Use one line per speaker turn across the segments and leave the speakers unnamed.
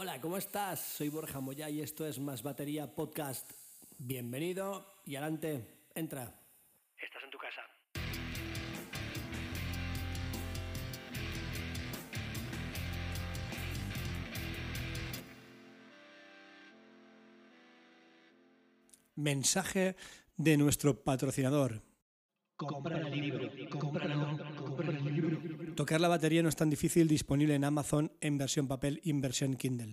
Hola, ¿cómo estás? Soy Borja Moya y esto es Más Batería Podcast. Bienvenido y adelante, entra. Estás en tu casa. Mensaje de nuestro patrocinador.
Compra el libro, cómpralo, compra el libro.
Tocar la batería no es tan difícil, disponible en Amazon en versión papel y en versión Kindle.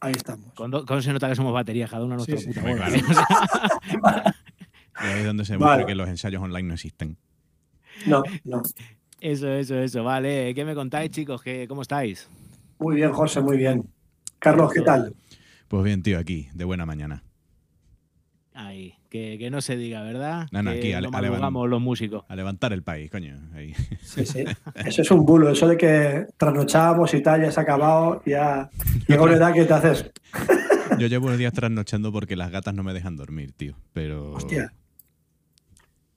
Ahí estamos.
¿Cuándo, cuándo se nota que somos batería? Cada uno a nuestra
Sí, sí.
puta
claro.
¿eh?
Y ahí es donde se
Vale.
que los ensayos online no existen.
No, no.
Eso, eso, eso. Vale, ¿qué me contáis, chicos? ¿Qué, ¿Cómo estáis?
Muy bien, José, muy bien. Carlos, ¿qué tal?
Pues bien, tío, aquí, de buena mañana.
Ahí, que, que no se diga, ¿verdad?
No, no,
que
aquí, alevan-
madrugamos los músicos.
A levantar el país, coño. Ahí.
Sí, sí. Eso es un bulo, eso de que trasnochábamos y tal, ya se ha acabado, ya llega una edad que te haces.
Yo llevo unos días trasnochando porque las gatas no me dejan dormir, tío. Pero.
Hostia.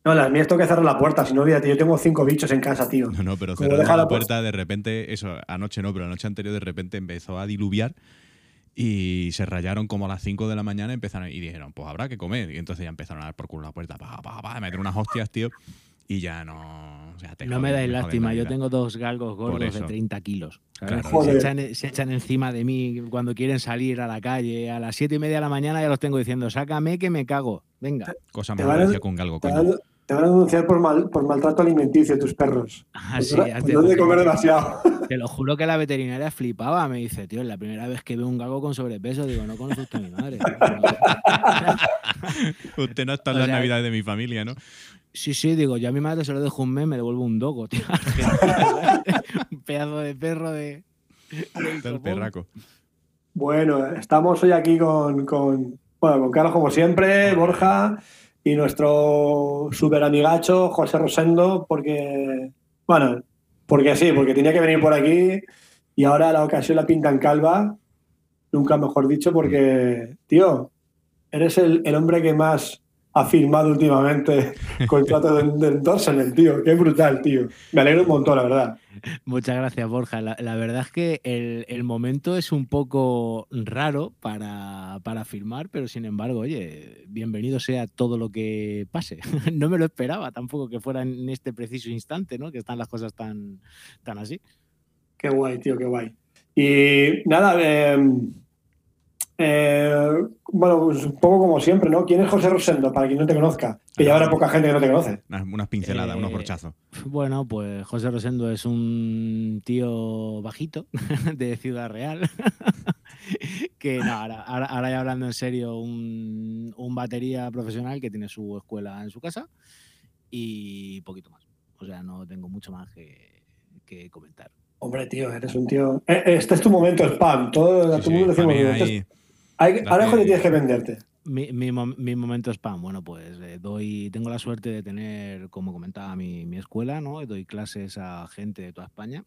No, las mías tengo que cerrar la puerta, si no, olvídate, yo tengo cinco bichos en casa, tío.
No, no, pero la
la
puerta, de repente, eso, anoche no, pero la noche anterior de repente empezó a diluviar y se rayaron como a las 5 de la mañana empezaron, y dijeron, pues habrá que comer. Y entonces ya empezaron a dar por culo la puerta, pa, pa, pa, a meter unas hostias, tío. Y ya no. o sea, te
No me dais lástima, yo tengo dos galgos gordos de
eso.
30 kilos.
Claro.
Se, echan, se echan encima de mí cuando quieren salir a la calle. A las 7 y media de la mañana ya los tengo diciendo, sácame que me cago. Venga.
Cosa más
van a-
gracia con galgo, coño.
Te van a denunciar por, mal, por maltrato alimenticio tus perros. Por no de comer demasiado.
Te lo juro que la veterinaria flipaba. Me dice, tío, es la primera vez que veo un gago con sobrepeso. Digo, no usted a mi madre.
Usted no está en
O
las navidades de mi familia, ¿no?
sí, sí, digo, yo a mi madre se lo dejo un mes, me devuelve un dogo, tío. un pedazo de perro de.
el
sopón.
perraco.
Bueno, estamos hoy aquí con, con, bueno, con Carlos, como siempre, Borja y nuestro super amigacho José Rosendo, porque, bueno, porque sí, porque tenía que venir por aquí y ahora la ocasión la pintan calva, nunca mejor dicho, porque, tío, eres el, el hombre que más ha firmado últimamente contrato de, endorsement, tío. Qué brutal, tío. Me alegro un montón, la verdad.
Muchas gracias, Borja. La, la verdad es que el, el momento es un poco raro para, para firmar, pero sin embargo, oye, bienvenido sea todo lo que pase. no me lo esperaba tampoco que fuera en este preciso instante, ¿no? Que están las cosas tan, tan así.
Qué guay, tío, qué guay. Y nada, eh, eh, bueno, pues un poco como siempre, ¿no? ¿Quién es José Rosendo? Para quien no te conozca. Que ya habrá poca gente que no te conoce.
Unas, unas pinceladas,
Eh,
unos brochazos.
Bueno, pues José Rosendo es un tío bajito de Ciudad Real. que no, ahora, ahora- ahora ya hablando en serio, un, un batería profesional que tiene su escuela en su casa y poquito más. O sea, no tengo mucho más que, que comentar.
Hombre, tío, eres un tío. Eh, Este es tu momento spam. Todo, a
Sí,
todo
sí,
el mundo
para
decimos. este es- hay- ahora es cuando tienes que venderte.
Mi, mi, mi momento spam, bueno, pues eh, doy, tengo la suerte de tener, como comentaba, mi, mi escuela, ¿no? Doy clases a gente de toda España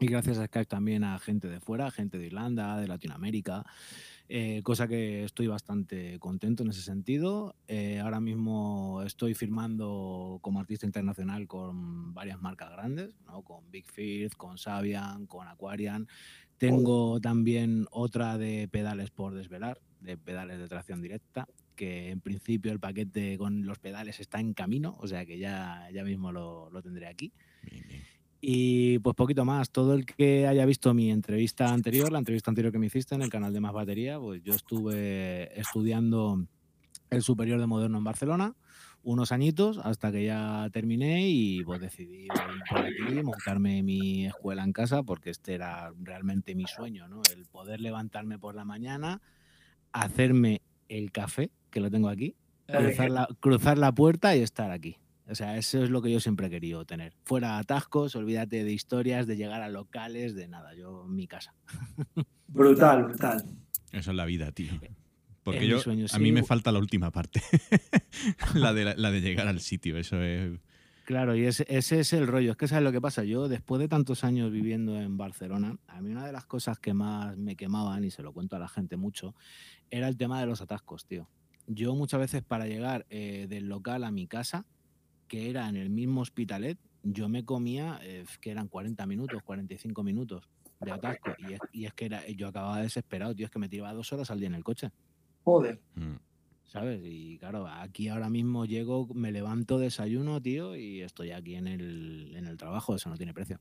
y gracias a Skype también a gente de fuera, gente de Irlanda, de Latinoamérica, eh, cosa que estoy bastante contento en ese sentido. Eh, ahora mismo estoy firmando como artista internacional con varias marcas grandes, ¿no? Con Big Firth, con Sabian, con Aquarian. Tengo también otra de pedales por desvelar, de pedales de tracción directa, que en principio el paquete con los pedales está en camino, o sea que ya, ya mismo lo, lo tendré aquí.
Bien, bien.
Y pues poquito más, todo el que haya visto mi entrevista anterior, la entrevista anterior que me hiciste en el canal de Más Batería, pues yo estuve estudiando el superior de moderno en Barcelona unos añitos hasta que ya terminé y pues decidí por aquí, montarme mi escuela en casa porque este era realmente mi sueño, ¿no? El poder levantarme por la mañana, hacerme el café, que lo tengo aquí, cruzar la, cruzar la puerta y estar aquí. O sea, eso es lo que yo siempre he querido tener. Fuera atascos, olvídate de historias, de llegar a locales, de nada. Yo, mi casa.
Brutal, brutal.
Eso es la vida, tío. Porque yo,
sueño,
a mí me falta la última parte. la, de, la de llegar al sitio. Eso es.
Claro, y ese, ese es el rollo. Es que sabes lo que pasa. Yo, después de tantos años viviendo en Barcelona, a mí una de las cosas que más me quemaban, y se lo cuento a la gente mucho, era el tema de los atascos, tío. Yo muchas veces para llegar eh, del local a mi casa, que era en el mismo hospitalet, yo me comía, eh, que eran 40 minutos, 45 minutos. de atasco. Y es, y es que era, yo acababa desesperado, tío, es que me tiraba dos horas al día en el coche.
Joder.
Mm.
¿Sabes? Y claro, aquí ahora mismo llego, me levanto, desayuno, tío, y estoy aquí en el, en el trabajo, eso no tiene precio.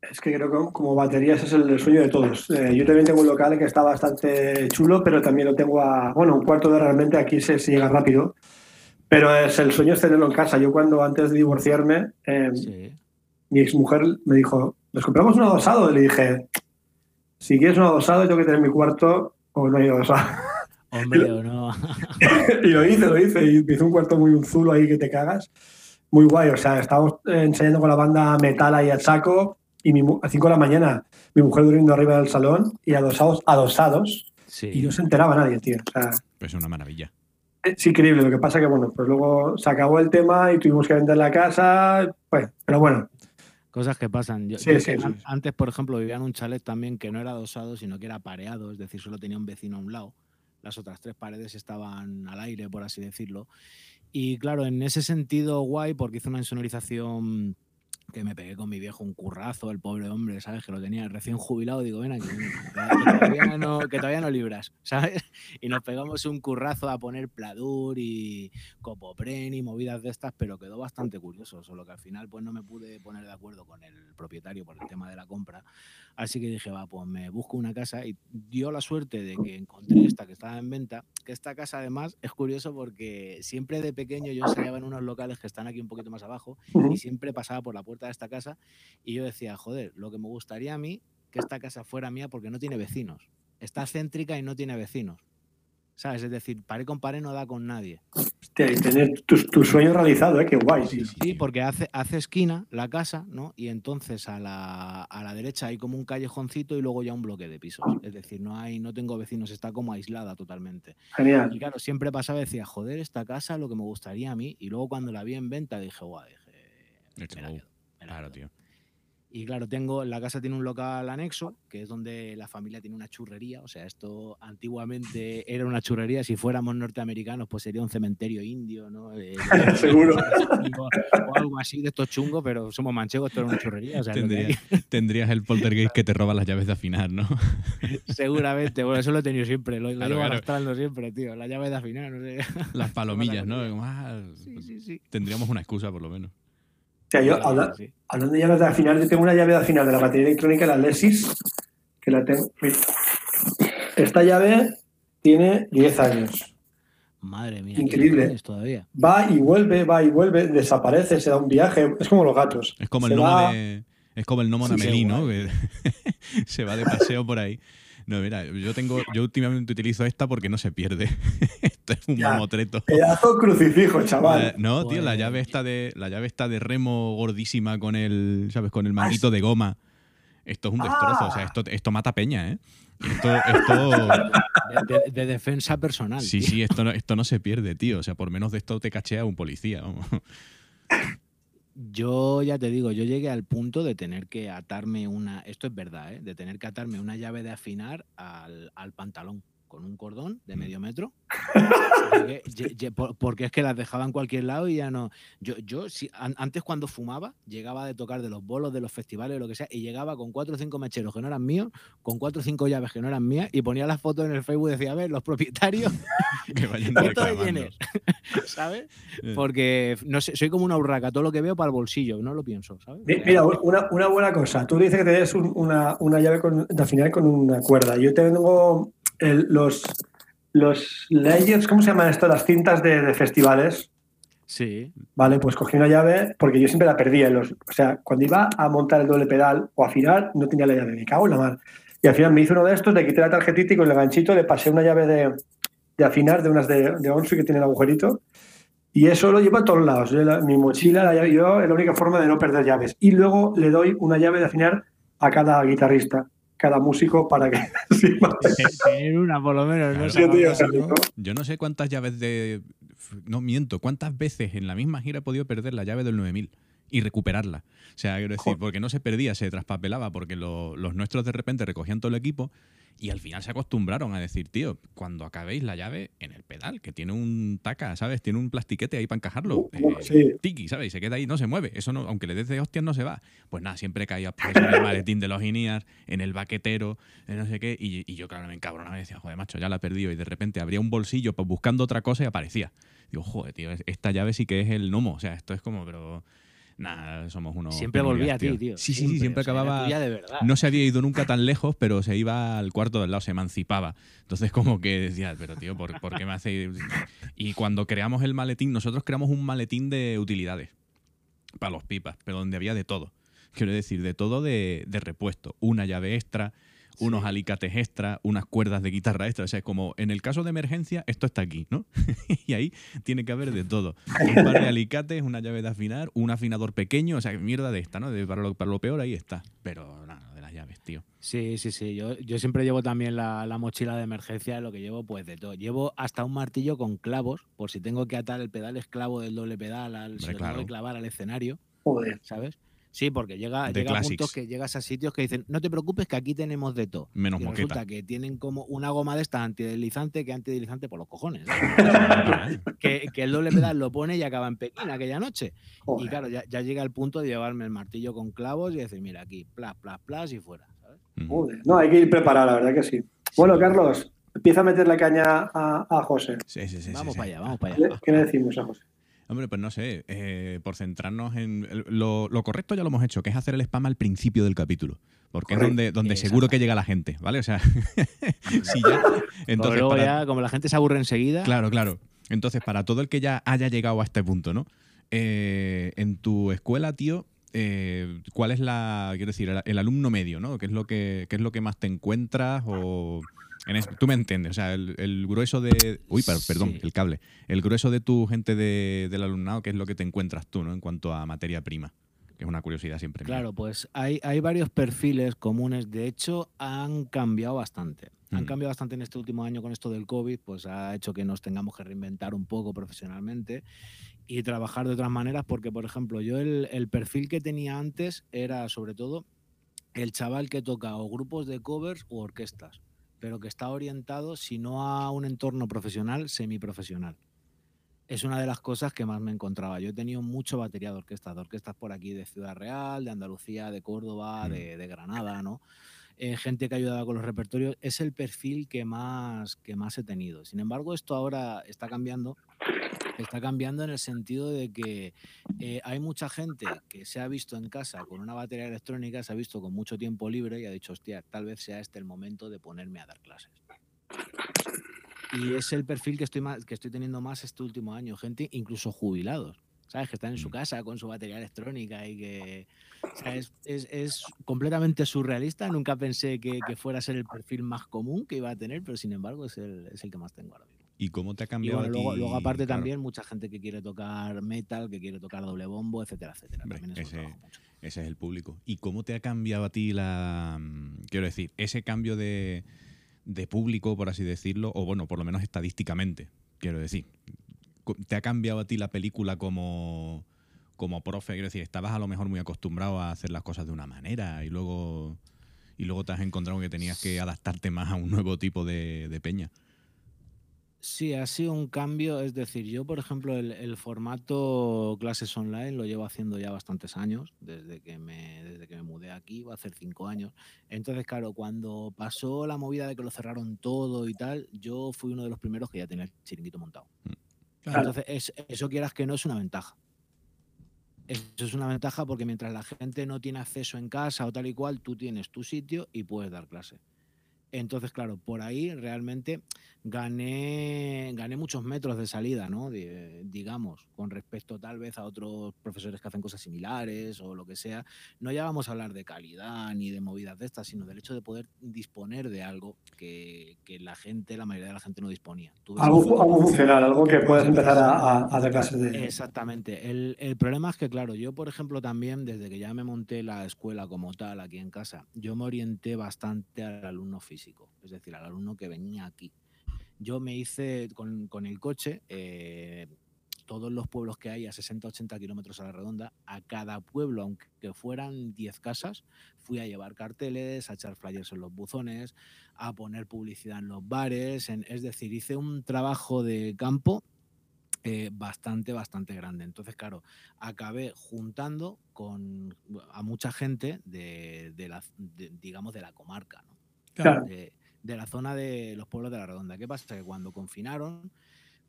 Es que creo que como baterías es el, sueño de todos. Eh, yo también tengo un local que está bastante chulo, pero también lo tengo a, bueno, un cuarto de realmente aquí se, se llega rápido. Pero es el sueño es tenerlo en casa. Yo cuando antes de divorciarme, eh,
Sí.
mi exmujer me dijo, ¿nos compramos un adosado? Y le dije, si quieres un adosado, tengo que tener mi cuarto o no hay adosado.
Hombre, o no.
y lo hice, lo hice. Y hizo un cuarto muy un zulo ahí que te cagas. Muy guay. O sea, estábamos eh, ensayando con la banda metal ahí al saco y mi a 5 de la mañana mi mujer durmiendo arriba del salón y adosados, adosados
Sí.
y no se enteraba nadie, tío. O sea,
Pues es una maravilla.
es increíble. Lo que pasa que, bueno, pues luego se acabó el tema y tuvimos que vender la casa. Pues, pero bueno,
Cosas que pasan. Yo,
Sí,
yo
sí,
que
sí.
an- Antes, por ejemplo, vivía en un chalet también que no era adosado, sino que era pareado, es decir, solo tenía un vecino a un lado. Las otras tres paredes estaban al aire, por así decirlo. Y claro, en ese sentido, guay, porque hice una insonorización que me pegué con mi viejo un currazo, el pobre hombre, ¿sabes? Que lo tenía recién jubilado. Digo, ven aquí, que todavía no, que todavía no libras, ¿sabes? Y nos pegamos un currazo a poner pladur y copopren y movidas de estas, pero quedó bastante curioso, solo que al final pues no me pude poner de acuerdo con el propietario por el tema de la compra. Así que dije, va, pues me busco una casa y dio la suerte de que encontré esta que estaba en venta, que esta casa además es curioso porque siempre de pequeño yo ensayaba en unos locales que están aquí un poquito más abajo y siempre pasaba por la puerta de esta casa y yo decía, joder, lo que me gustaría a mí, que esta casa fuera mía porque no tiene vecinos. Está céntrica y no tiene vecinos. ¿Sabes? Es decir, pared con pared no da con nadie.
Hostia, y tener tu, tu sueño realizado, ¿eh? Qué guay, tío.
Sí, porque hace, hace esquina la casa, ¿no? Y entonces a la, a la derecha hay como un callejoncito y luego ya un bloque de pisos. Es decir, no hay, no tengo vecinos, está como aislada totalmente. Y
Genial.
claro, siempre pasaba y decía, joder, esta casa lo que me gustaría a mí. Y luego cuando la vi en venta dije, guau, dije, me la quedo,
Claro,
quedo".
tío.
Y claro, tengo, la casa tiene un local anexo, que es donde la familia tiene una churrería. O sea, esto antiguamente era una churrería. Si fuéramos norteamericanos, pues sería un cementerio indio, ¿no? Eh,
Seguro.
o, o algo así de estos chungos, pero somos manchegos, esto era una churrería. O sea.
Tendrías, tendrías el poltergeist que te roba las llaves de afinar, ¿no?
Seguramente, bueno, eso lo he tenido siempre, lo, lo
Claro, claro.
arrastrando siempre, tío. La llave de afinar, no sé.
Las palomillas, ¿no? ah,
Sí, sí, sí.
Tendríamos una excusa, por lo menos.
O sea, yo,
Claro,
habla-
sí.
hablando de llaves de afinar, yo tengo una llave de afinar de la batería electrónica, la Lesis, que la tengo. mira. Esta llave tiene 10 años.
Madre mía. ¿qué
Increíble.
todavía.
Va y vuelve, va y vuelve, desaparece, se da un viaje. Es como los gatos.
Es como el gnomo
va-
de. Es como el gnomo
Sí,
Amelie, ¿no? Que se va de paseo por ahí. No, mira, yo tengo, yo últimamente utilizo esta porque no se pierde. Esto es un
Ya.
mamotreto.
Pedazo crucifijo,
La-
chaval.
no, tío, la llave está de la llave está de remo gordísima con el, ¿sabes? Con el
Ah,
manguito de goma. Esto es un destrozo, o sea,
Ah.
esto, esto mata peña, ¿eh? Esto, esto,
De, de- de defensa personal.
sí,
tío.
sí, esto no, esto no se pierde, tío. O sea, por menos de esto te cachea un policía. vamos.
Yo ya te digo, yo llegué al punto de tener que atarme una, esto es verdad, ¿eh? de tener que atarme una llave de afinar al, al pantalón con un cordón de
Mm.
medio metro. Porque es que las dejaba en cualquier lado y ya no. Yo, yo si, an- antes cuando fumaba, llegaba de tocar de los bolos, de los festivales, lo que sea, y llegaba con cuatro o cinco mecheros que no eran míos, con cuatro o cinco llaves que no eran mías, y ponía las fotos en el Facebook y decía, a ver, los propietarios,
que vayan
de ¿sabes? Porque no sé, soy como una urraca, todo lo que veo para el bolsillo, no lo pienso, ¿sabes?
Mi- Mira, una, una buena cosa. Tú dices que tienes un- una, una llave con- de afinar con una cuerda. Yo tengo el- los, los layers, ¿cómo se llaman esto? Las cintas de, de festivales.
Sí.
Vale, pues cogí una llave porque yo siempre la perdía. En los, o sea, cuando iba a montar el doble pedal o a afinar, no tenía la llave. Me cago en la mar. Y al final me hice uno de estos, le quité la tarjetita y con el ganchito le pasé una llave de, de afinar de unas de, de Onsu que tiene el agujerito. Y eso lo llevo a todos lados. Yo la- mi mochila, la llave, yo es la única forma de no perder llaves. Y luego le doy una llave de afinar a cada guitarrista, cada músico para que sirva.
Tener una por lo menos, no
Claro.
Sí, tío,
no-
Yo no sé cuántas llaves de. No miento, cuántas veces en la misma gira he podido perder la llave del 9000 y recuperarla. O sea, quiero decir,
Joder.
porque no se perdía, se traspapelaba, porque lo- los nuestros de repente recogían todo el equipo Y al final se acostumbraron a decir, tío, cuando acabéis la llave en el pedal, que tiene un taca, ¿sabes? Tiene un plastiquete ahí para encajarlo.
Uh,
eh,
sí.
Tiki, ¿sabes? Y se queda ahí, no se mueve. Eso no, aunque le des de hostias, no se va. Pues nada, siempre caía pues, en el maletín de los Inías, en el baquetero, en no sé qué. Y, y yo, claro, me encabronaba y decía, joder, macho, ya la he perdido. Y de repente abría un bolsillo pues, buscando otra cosa y aparecía. Digo, joder, tío, esta llave sí que es el gnomo. O sea, esto es como, pero. Nada, somos unos.
Siempre volvía a ti, tío.
Sí, sí, sí, siempre
o sea, era
acababa.
tuya de verdad.
No se había ido nunca tan lejos, pero se iba al cuarto del lado, se emancipaba. Entonces, como que decía, pero tío, ¿por, por qué me hace.? Y cuando creamos el maletín, nosotros creamos un maletín de utilidades para los pipas, pero donde había de todo. Quiero decir, de todo de, de repuesto. Una llave extra, unos alicates extra, unas cuerdas de guitarra extra. O sea, es como en el caso de emergencia, esto está aquí, ¿no? y ahí tiene que haber de todo. Un par de alicates, una llave de afinar, un afinador pequeño, o sea, mierda de esta, ¿no? De- para, lo, para lo peor ahí está. Pero nada, de las llaves, tío.
Sí, sí, sí. Yo, yo siempre llevo también la, la mochila de emergencia, lo que llevo, pues de todo. Llevo hasta un martillo con clavos, por si tengo que atar el pedal esclavo del doble pedal, al, si
Hombre, claro.
que clavar al escenario,
Joder.
¿sabes? Sí, porque llega,
De
llega a puntos que llegas a sitios que dicen, no te preocupes que aquí tenemos de todo.
Menos
y
moqueta.
resulta que tienen como una goma de esta antideslizante que antideslizante por los cojones. ¿sabes? que, que el doble pedal lo pone y acaba en Pekín aquella noche. Y claro, ya, ya llega el punto de llevarme el martillo con clavos y decir, mira, aquí, plas, plas, plas y fuera.
Joder. No, hay que ir preparado, la verdad que sí. Bueno, Carlos, empieza a meterle caña a, a José.
Sí, sí, sí,
vamos
sí.
para allá, vamos para allá.
¿Qué le decimos a José?
Hombre, pues no sé, eh, por centrarnos en. el- Lo, lo correcto ya lo hemos hecho, que es hacer el spam al principio del capítulo. Porque es donde, donde seguro que llega la gente, ¿vale? O sea, si ya. Entonces,
luego
para-
ya, como la gente se aburre enseguida,
Claro, claro. Entonces, para todo el que ya haya llegado a este punto, ¿no? Eh, en tu escuela, tío, eh, ¿cuál es la, quiero decir, el, el alumno medio, ¿no? ¿Qué es lo que, qué es lo que más te encuentras o... en es- tú me entiendes, o sea, el, el grueso de... Uy, per- perdón,
Sí.
el cable. El grueso de tu gente de- del alumnado, ¿qué es lo que te encuentras tú, ¿no? En cuanto a materia prima, que es una curiosidad siempre. mía.
Claro, pues hay, hay varios perfiles comunes. De hecho, han cambiado bastante. Han
Mm.
cambiado bastante en este último año con esto del COVID, pues ha hecho que nos tengamos que reinventar un poco profesionalmente y trabajar de otras maneras, porque, por ejemplo, yo el, el perfil que tenía antes era sobre todo el chaval que toca o grupos de covers u orquestas, pero que está orientado, si no a un entorno profesional, semiprofesional. Es una de las cosas que más me encontraba. Yo he tenido mucho batería de orquestas, de orquestas por aquí de Ciudad Real, de Andalucía, de Córdoba,
Mm.
de, de Granada, ¿no? Eh, gente que ayudaba con los repertorios. Es el perfil que más, que más he tenido. Sin embargo, esto ahora está cambiando. Está cambiando en el sentido de que eh, hay mucha gente que se ha visto en casa con una batería electrónica, se ha visto con mucho tiempo libre y ha dicho, hostia, tal vez sea este el momento de ponerme a dar clases. Y es el perfil que estoy, más, que estoy teniendo más este último año, gente incluso jubilados, ¿sabes? Que están en su
Mm.
casa con su batería electrónica y que o sea, es, es- es completamente surrealista. Nunca pensé que, que fuera a ser el perfil más común que iba a tener, pero sin embargo es el, es el que más tengo ahora mismo.
¿Y cómo te ha
Y
cambiado
bueno,
a
luego,
ti?
luego aparte
Claro.
también mucha gente que quiere tocar metal, que quiere tocar doble bombo, etcétera, etcétera.
Hombre,
También eso
ese-
mucho.
Ese es el público. ¿Y cómo te ha cambiado a ti la. mm, Quiero decir, ese cambio de, de público, por así decirlo, o bueno, por lo menos estadísticamente, quiero decir. ¿Te ha cambiado a ti la película como, como profe? Quiero decir, estabas a lo mejor muy acostumbrado a hacer las cosas de una manera y luego. Y luego te has encontrado que tenías que adaptarte más a un nuevo tipo de, de peña.
Sí, ha sido un cambio. Es decir, yo, por ejemplo, el, el formato clases online lo llevo haciendo ya bastantes años, desde que, me, desde que me mudé aquí, va a hacer cinco años. Entonces, claro, cuando pasó la movida de que lo cerraron todo y tal, yo fui uno de los primeros que ya tenía el chiringuito montado.
Claro.
Entonces, es- eso quieras que no es una ventaja. Eso es una ventaja porque mientras la gente no tiene acceso en casa o tal y cual, tú tienes tu sitio y puedes dar clase. Entonces, claro, por ahí realmente gané, gané muchos metros de salida, ¿no? De- digamos, con respecto tal vez a otros profesores que hacen cosas similares o lo que sea. No ya vamos a hablar de calidad ni de movidas de estas, sino del hecho de poder disponer de algo que, que la gente, la mayoría de la gente no disponía.
Algo, algo funcional, algo que puedes empezar a, a, a dar clases de.
Exactamente. El, el problema es que, claro, yo, por ejemplo, también, desde que ya me monté la escuela como tal aquí en casa, yo me orienté bastante al alumno físico, es decir, al alumno que venía aquí. Yo me hice con, con el coche, eh, todos los pueblos que hay a 60-80 kilómetros a la redonda, a cada pueblo, aunque fueran 10 casas, fui a llevar carteles, a echar flyers en los buzones, a poner publicidad en los bares, es decir, hice un trabajo de campo eh, bastante, bastante grande. Entonces, claro, acabé juntando con a mucha gente de, la, digamos, de la comarca, ¿no? De, la zona de los pueblos de la Redonda. ¿Qué pasa? Que cuando confinaron,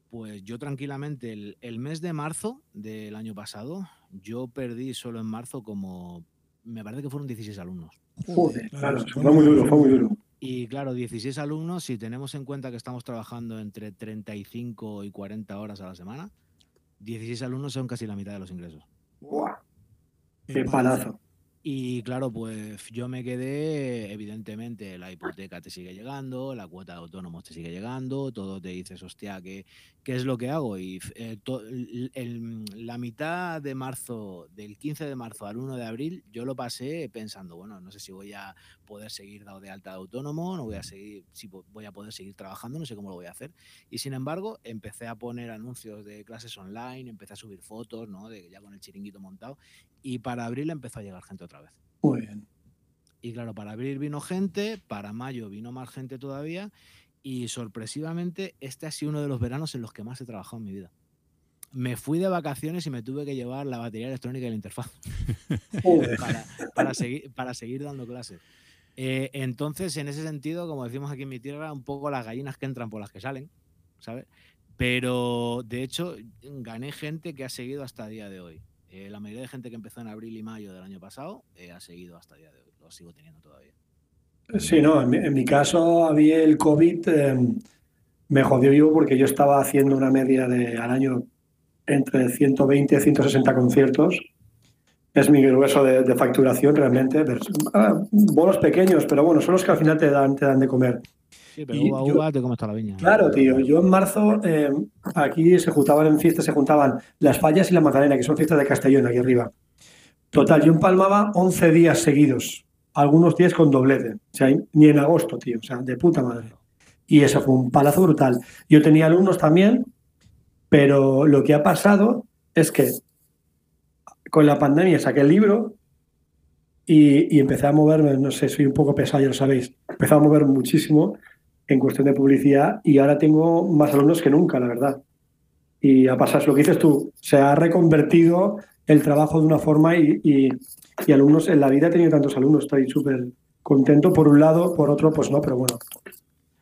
pues yo tranquilamente, el, mes de marzo del año pasado, yo perdí solo en marzo como, me parece que fueron 16 alumnos.
Joder, claro, fue muy duro, fue muy duro.
Y claro, 16 alumnos, si tenemos en cuenta que estamos trabajando entre 35 y 40 horas a la semana, 16 alumnos son casi la mitad de los ingresos.
¡Guau! ¡Qué palazo!
Y claro, pues yo me quedé, evidentemente, la hipoteca te sigue llegando, la cuota de autónomos te sigue llegando, todo te dices, hostia, ¿qué, qué es lo que hago? Y eh, la mitad de marzo, del 15 de marzo al 1 de abril, yo lo pasé pensando, bueno, no sé si voy a poder seguir dado de alta de autónomo, no voy a seguir, si voy a poder seguir trabajando, no sé cómo lo voy a hacer. Y sin embargo, empecé a poner anuncios de clases online, empecé a subir fotos, ¿no? Ya con el chiringuito montado. Y para abril empezó a llegar gente otra vez.
Muy bien.
Y claro, para abril vino gente, para mayo vino más gente todavía. Y sorpresivamente, este ha sido uno de los veranos en los que más he trabajado en mi vida me fui de vacaciones y me tuve que llevar la batería electrónica y la interfaz para, para, seguir, para seguir dando clases. Eh, entonces, en ese sentido, como decimos aquí en mi tierra, un poco las gallinas que entran por las que salen, ¿sabes? Pero de hecho, gané gente que ha seguido hasta el día de hoy. Eh, la mayoría de gente que empezó en abril y mayo del año pasado eh, ha seguido hasta el día de hoy. Lo sigo teniendo todavía.
Sí, no, en mi, caso, había el COVID em, me jodió yo porque yo estaba haciendo una media de al año entre 120 y 160 conciertos es mi grueso de, facturación realmente. Ah, pequeños, pero bueno, son los que al final te dan, te dan de comer.
Sí, pero uva, uva te comes toda la viña.
Claro, tío. Yo en marzo, eh, aquí se juntaban en fiestas, se juntaban las fallas y la Magdalena, que son fiestas de Castellón, aquí arriba. Total, yo empalmaba 11 días seguidos, algunos días con doblete. O sea, ni en agosto, tío. O sea, de puta madre. Y eso fue un palazo brutal. Yo tenía alumnos también, pero lo que ha pasado es que con la pandemia saqué el libro y, empecé a moverme, no sé, soy un poco pesado, ya lo sabéis, empecé a mover muchísimo en cuestión de publicidad y ahora tengo más alumnos que nunca, la verdad. Y a pasar lo que dices tú, se ha reconvertido el trabajo de una forma y, y alumnos, en la vida he tenido tantos alumnos, estoy súper contento por un lado, por otro, pues no, pero bueno,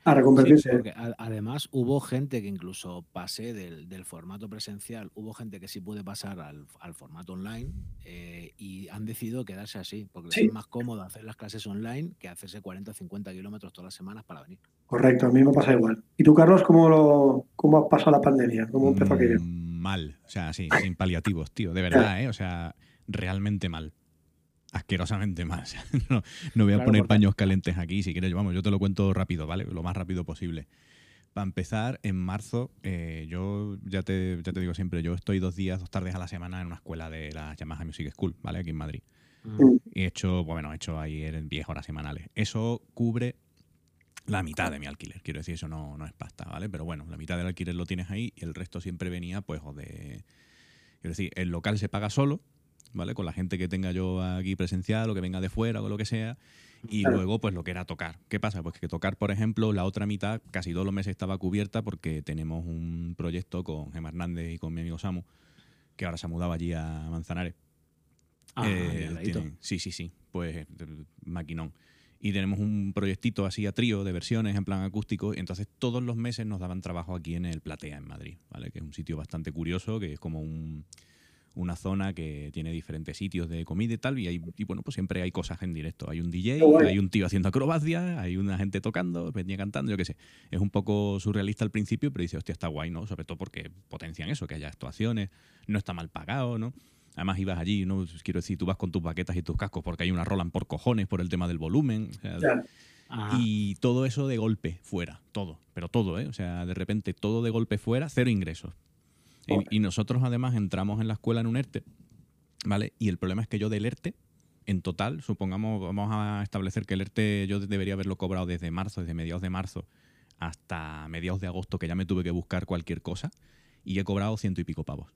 a reconvertirse.
además hubo gente que incluso pasé del, formato presencial, hubo gente que sí puede pasar al, formato online eh, y han decidido quedarse así, porque es más cómodo hacer las clases online que hacerse 40 o 50 kilómetros todas las semanas para venir.
Correcto, a mí me pasa igual. ¿Y tú, Carlos, cómo, lo, cómo ha pasado la pandemia? ¿Cómo empezó aquello?
Mm, mal, o sea, sí, sin paliativos, tío, de verdad, ¿eh? O sea, realmente mal asquerosamente más. no, voy a poner paños calientes aquí, si quieres, vamos, yo te lo cuento rápido, ¿vale? Lo más rápido posible. Para empezar, en marzo, eh, yo ya te, ya te digo siempre, yo estoy dos días, dos tardes a la semana en una escuela de la Yamaha Music School, ¿vale? Aquí en Madrid. Y he hecho, bueno, he hecho ahí en 10 horas semanales. Eso cubre la mitad de mi alquiler. Quiero decir, eso no, no es pasta, ¿vale? Pero bueno, la mitad del alquiler lo tienes ahí y el resto siempre venía, pues, o de. Quiero decir, el local se paga solo, ¿vale? Con la gente que tenga yo aquí presencial o que venga de fuera o lo que sea. Y luego, pues lo que era tocar. ¿Qué pasa? Pues que tocar, por ejemplo, la otra mitad, casi todos los meses estaba cubierta porque tenemos un proyecto con Gemma Hernández y con mi amigo Samu, que ahora se ha mudado allí a Manzanares.
Ah, eh,
sí, sí, sí. Pues maquinón. Y tenemos un proyectito así a trío de versiones en plan acústico. Y entonces todos los meses nos daban trabajo aquí en el Platea, en Madrid, ¿vale? Que es un sitio bastante curioso, que es como un una zona que tiene diferentes sitios de comida y tal, y, hay, y bueno, pues siempre hay cosas en directo. Hay un DJ, hay un tío haciendo acrobacia, hay una gente tocando, venía cantando, yo qué sé. Es un poco surrealista al principio, pero dice, hostia, está guay, ¿no? Sobre todo porque potencian eso, que haya actuaciones, no está mal pagado, ¿no? Además ibas allí, ¿no? Quiero decir, tú vas con tus baquetas y tus cascos porque hay una Roland por cojones por el tema del volumen. y todo eso de golpe fuera, todo, pero todo, ¿eh? O sea, de repente todo de golpe fuera, cero ingresos. Y, nosotros además entramos en la escuela en un ERTE, ¿vale? Y el problema es que yo del ERTE, en total, supongamos, vamos a establecer que el ERTE yo debería haberlo cobrado desde marzo, desde mediados de marzo hasta mediados de agosto, que ya me tuve que buscar cualquier cosa. y he cobrado ciento y pico pavos.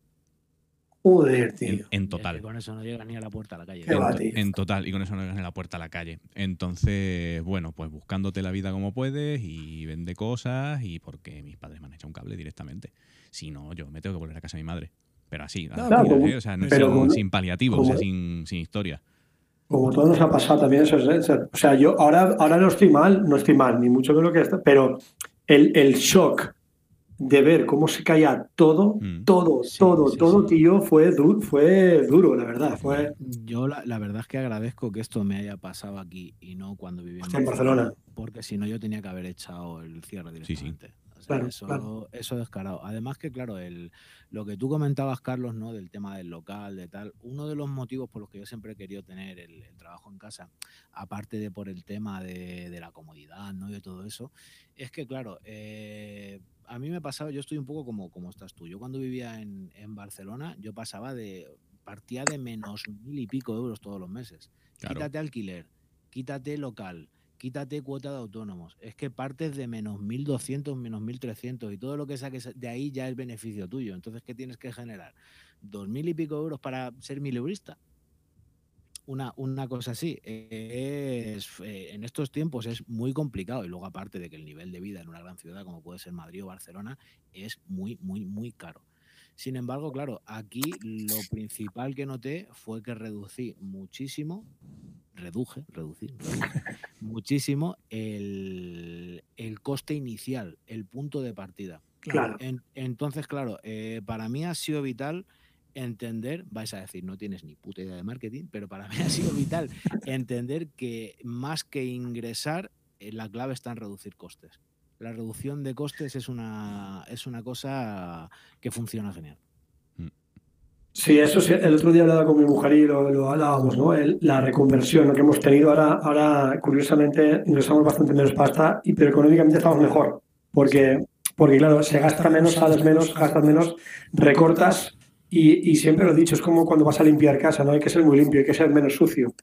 Joder, tío.
En, en
Es que
total.
con eso no llega ni a la puerta a la calle.
Qué
En,
va,
en total, y con eso no llegas en la puerta a la calle. Entonces, bueno, pues buscándote la vida como puedes y vende cosas y porque mis padres me han echado un cable directamente. Si no, yo me tengo que volver a casa de mi madre. Pero así, a
Claro,
tiras,
como-
¿eh? o sea, no-
pero
sin,
como-
sin paliativos, o sea, sin, sin historia.
Como todo nos ha pasado también eso. es- es- O sea, yo ahora, ahora no estoy mal, no estoy mal, ni mucho menos que está, pero el, el shock de ver cómo se caía todo,
Mm.
todo,
Sí,
todo,
sí,
todo,
sí.
tío, fue, du- fue duro, la verdad. Fue
Yo la, la verdad es que agradezco que esto me haya pasado aquí y no cuando vivía
Hostia, en Barcelona.
Porque si no yo tenía que haber echado el cierre
Sí, sí.
directamente. O sea,
Claro,
eso,
claro.
eso descarado. Además que, claro, el, lo que tú comentabas, Carlos, ¿no? Del tema del local, de tal, uno de los motivos por los que yo siempre he querido tener el, el trabajo en casa, aparte de por el tema de, de la comodidad, ¿no? Y de todo eso, es que, claro, eh, a mí me pasaba, yo estoy un poco como, como estás tú. Yo cuando vivía en, en Barcelona, yo pasaba de, partía de menos mil y pico euros todos los meses.
Claro.
Quítate alquiler, quítate local, quítate cuota de autónomos. Es que partes de menos 1.200, menos 1.300 y todo lo que saques de ahí ya es beneficio tuyo. Entonces, ¿qué tienes que generar? ¿Dos mil y pico euros para ser mileurista? Una, una cosa así. eh, Es, eh, en estos tiempos es muy complicado y luego aparte de que el nivel de vida en una gran ciudad como puede ser Madrid o Barcelona es muy, muy, muy caro. Sin embargo, claro, aquí lo principal que noté fue que reducí muchísimo, reduje, reducí, reduje muchísimo el, el coste inicial, el punto de partida.
claro.
En- entonces, claro, eh, para mí ha sido vital entender, vais a decir, no tienes ni puta idea de marketing, pero para mí ha sido vital entender que más que ingresar, eh, la clave está en reducir costes. La reducción de costes es una, es una cosa que funciona genial.
Sí, eso sí, el otro día hablaba con mi mujer y lo, lo hablábamos, ¿no? El- la reconversión ¿no? que hemos tenido ahora, ahora curiosamente, ingresamos bastante menos pasta, y, pero económicamente estamos mejor, porque, porque claro, se gasta menos, sales menos, gastas menos, recortas, y, y siempre lo he dicho, es como cuando vas a limpiar casa, ¿no? Hay que ser muy limpio, hay que ser menos sucio.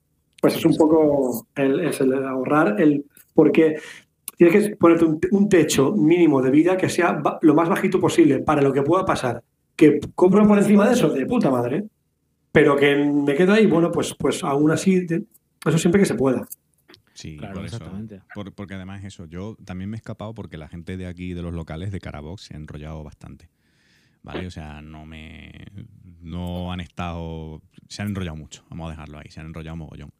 Pues es un poco el, es el ahorrar, el, porque tienes que ponerte un, un techo mínimo de vida que sea lo más bajito posible para lo que pueda pasar que compro por encima de eso, de puta madre. Pero que me quedo ahí, bueno, pues, pues aún así, de- eso siempre que se pueda.
Sí,
Claro,
por eso.
exactamente.
Por- porque además eso, yo también me he escapado porque la gente de aquí, de los locales de Carabox, se ha enrollado bastante. ¿Vale? O sea, no me. No han estado. Se han enrollado mucho, vamos a dejarlo ahí, se han enrollado mogollón.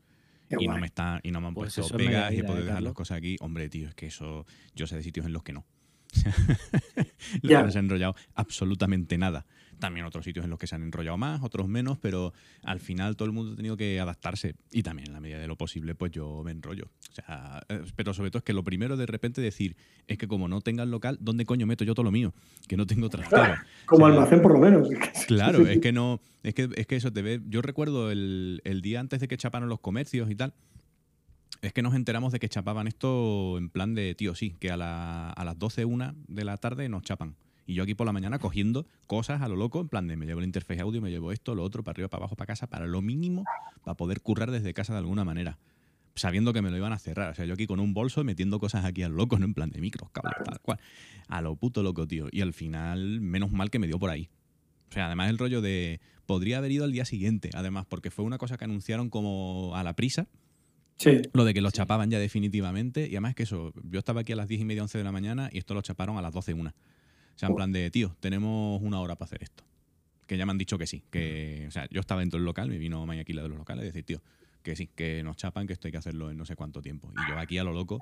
Qué
y no me están y no me han
Pues
puesto pegas y he podido
¿eh,
dejar las cosas aquí. Hombre, tío, es que eso. Yo sé de sitios en los que no. no se han enrollado absolutamente nada. También otros sitios en los que se han enrollado más, otros menos, pero al final todo el mundo ha tenido que adaptarse. Y también en la medida de lo posible, pues yo me enrollo. O sea, eh, pero sobre todo es que lo primero de repente decir es que como no tengas local, ¿dónde coño meto yo todo lo mío? Que no tengo trastero.
Como
O sea,
almacén, por lo menos.
Claro, es que no, es que, es que eso te ve. Yo recuerdo el, el día antes de que chaparon los comercios y tal. Es que nos enteramos de que chapaban esto en plan de, tío, sí, que a, la- a las 12, una de la tarde nos chapan. Y yo aquí por la mañana cogiendo cosas a lo loco, en plan de me llevo el interfaz audio, me llevo esto, lo otro, para arriba, para abajo, para casa, para lo mínimo, para poder currar desde casa de alguna manera. Sabiendo que me lo iban a cerrar. O sea, yo aquí con un bolso metiendo cosas aquí al loco, ¿no? En plan de micros, cables, tal cual. A lo puto loco, tío. Y al final, menos mal que me dio por ahí. O sea, además el rollo de. Podría haber ido al día siguiente, además, porque fue una cosa que anunciaron como a la prisa,
Sí,
lo de que lo chapaban ya definitivamente. Y además que eso, yo estaba aquí a las 10 y media, 11 de la mañana y esto lo chaparon a las 12, una. O sea, en plan de, tío, tenemos una hora para hacer esto. Que ya me han dicho que sí. Que, o sea, yo estaba dentro del local, me vino Mayaquila de los locales y decir, tío, que sí, que nos chapan, que esto hay que hacerlo en no sé cuánto tiempo. Y yo aquí a lo loco,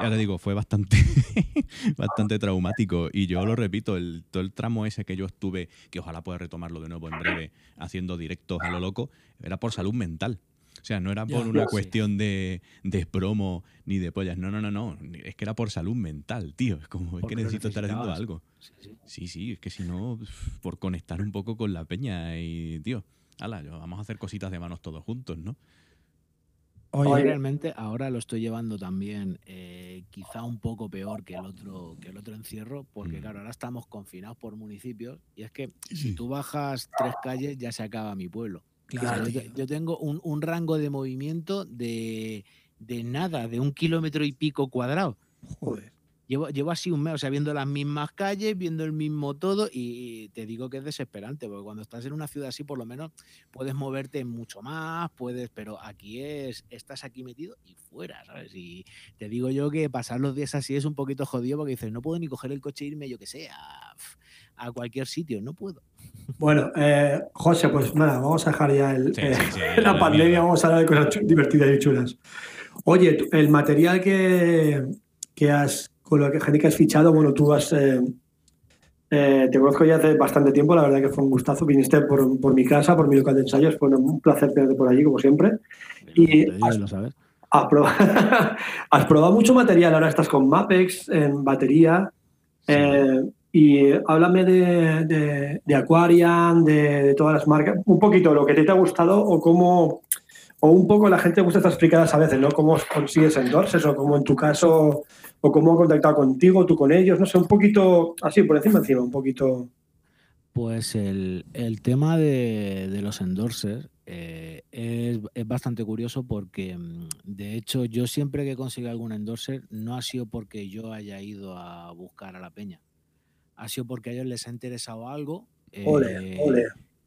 ya te digo, fue bastante, bastante traumático. Y yo lo repito, el, todo el tramo ese que yo estuve, que ojalá pueda retomarlo de nuevo en breve, haciendo directos a lo loco, era por salud mental. O sea, no era por una
sí.
cuestión de, de promo ni de pollas. No, no, no, no. Es que era por salud mental, tío. Es como, es que necesito estar haciendo algo.
Sí, sí.
Sí, sí, es que si no, por conectar un poco con la peña y, tío, ala, vamos a hacer cositas de manos todos juntos, ¿no?
Yo
Oye.
realmente ahora lo estoy llevando también eh, quizá un poco peor que el otro que el otro encierro, porque
Mm.
claro, ahora estamos confinados por municipios y es que si tú bajas tres calles ya se acaba mi pueblo. Sea,
Claro,
yo, tengo un, un rango de movimiento de, de nada, de un kilómetro y pico cuadrado.
joder.
Llevo, llevo así un mes, o sea, viendo las mismas calles, viendo el mismo todo, y te digo que es desesperante, porque cuando estás en una ciudad así, por lo menos puedes moverte mucho más, puedes, pero aquí es, estás aquí metido y fuera, ¿sabes? Y te digo yo que pasar los días así es un poquito jodido porque dices, no puedo ni coger el coche e irme, yo que sé, a, a cualquier sitio, no puedo.
Bueno, eh, José, pues nada, vamos a dejar ya el,
Sí,
eh,
sí, sí,
la pandemia, vamos a hablar de cosas divertidas y chulas. Oye, el material que, que has, con lo que gente que has fichado, bueno, tú has, eh, eh, te conozco ya hace bastante tiempo, la verdad que fue un gustazo, viniste por, por mi casa, por mi local de ensayos, fue un placer tenerte por allí, como siempre. Y
Te digo,
has-
lo sabes.
Has probado, has probado mucho material, ahora estás con Mapex en batería. eh, y háblame de, de, Aquarian, de, todas las marcas, un poquito lo que te, ha gustado o cómo, o un poco la gente gusta estas explicadas a veces, ¿no? Cómo consigues endorses o cómo en tu caso, o cómo han contactado contigo, tú con ellos, no sé, un poquito así, por encima, encima, un poquito.
Pues el, el tema de, de los endorsers eh, es, es bastante curioso porque, mm, de hecho, yo siempre que consigo algún endorser no ha sido porque yo haya ido a buscar a la peña. Ha sido porque a ellos les ha interesado algo.
Ole,
eh,
ole.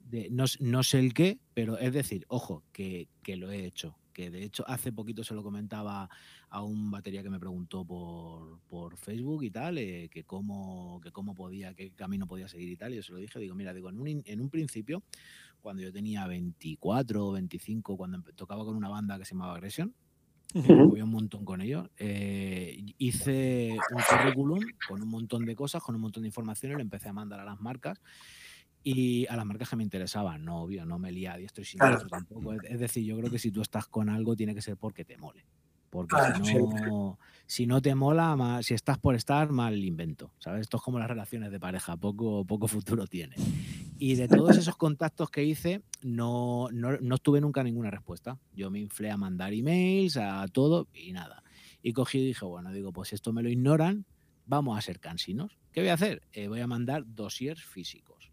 de- no, no sé el qué, pero es decir, ojo, que, que lo he hecho. Que de hecho hace poquito se lo comentaba a un batería que me preguntó por, por Facebook y tal, eh, que, cómo, que cómo podía, qué camino podía seguir y tal. Y yo se lo dije, digo, mira, digo, en un, en un principio, cuando yo tenía 24 o 25, cuando tocaba con una banda que se llamaba
Ujú.
movía un montón con ellos. eh, hice un currículum con un montón de cosas, con un montón de informaciones, lo empecé a mandar a las marcas y a las marcas que me interesaban. No, obvio, no me lía a diestro y
Claro.
siniestro tampoco. Es, decir, yo creo que si tú estás con algo, tiene que ser porque te mole. Porque
Claro,
si, no, si no te mola, mal- si estás por estar, mal invento. ¿Sabes? Esto es como las relaciones de pareja, poco, poco futuro tiene. Y de todos esos contactos que hice, no, no, no tuve nunca ninguna respuesta. Yo me inflé a mandar emails, a todo y nada. Y cogí y dije, bueno, digo, pues esto me lo ignoran, vamos a ser cansinos. ¿Qué voy a hacer? Eh, voy a mandar dossiers físicos.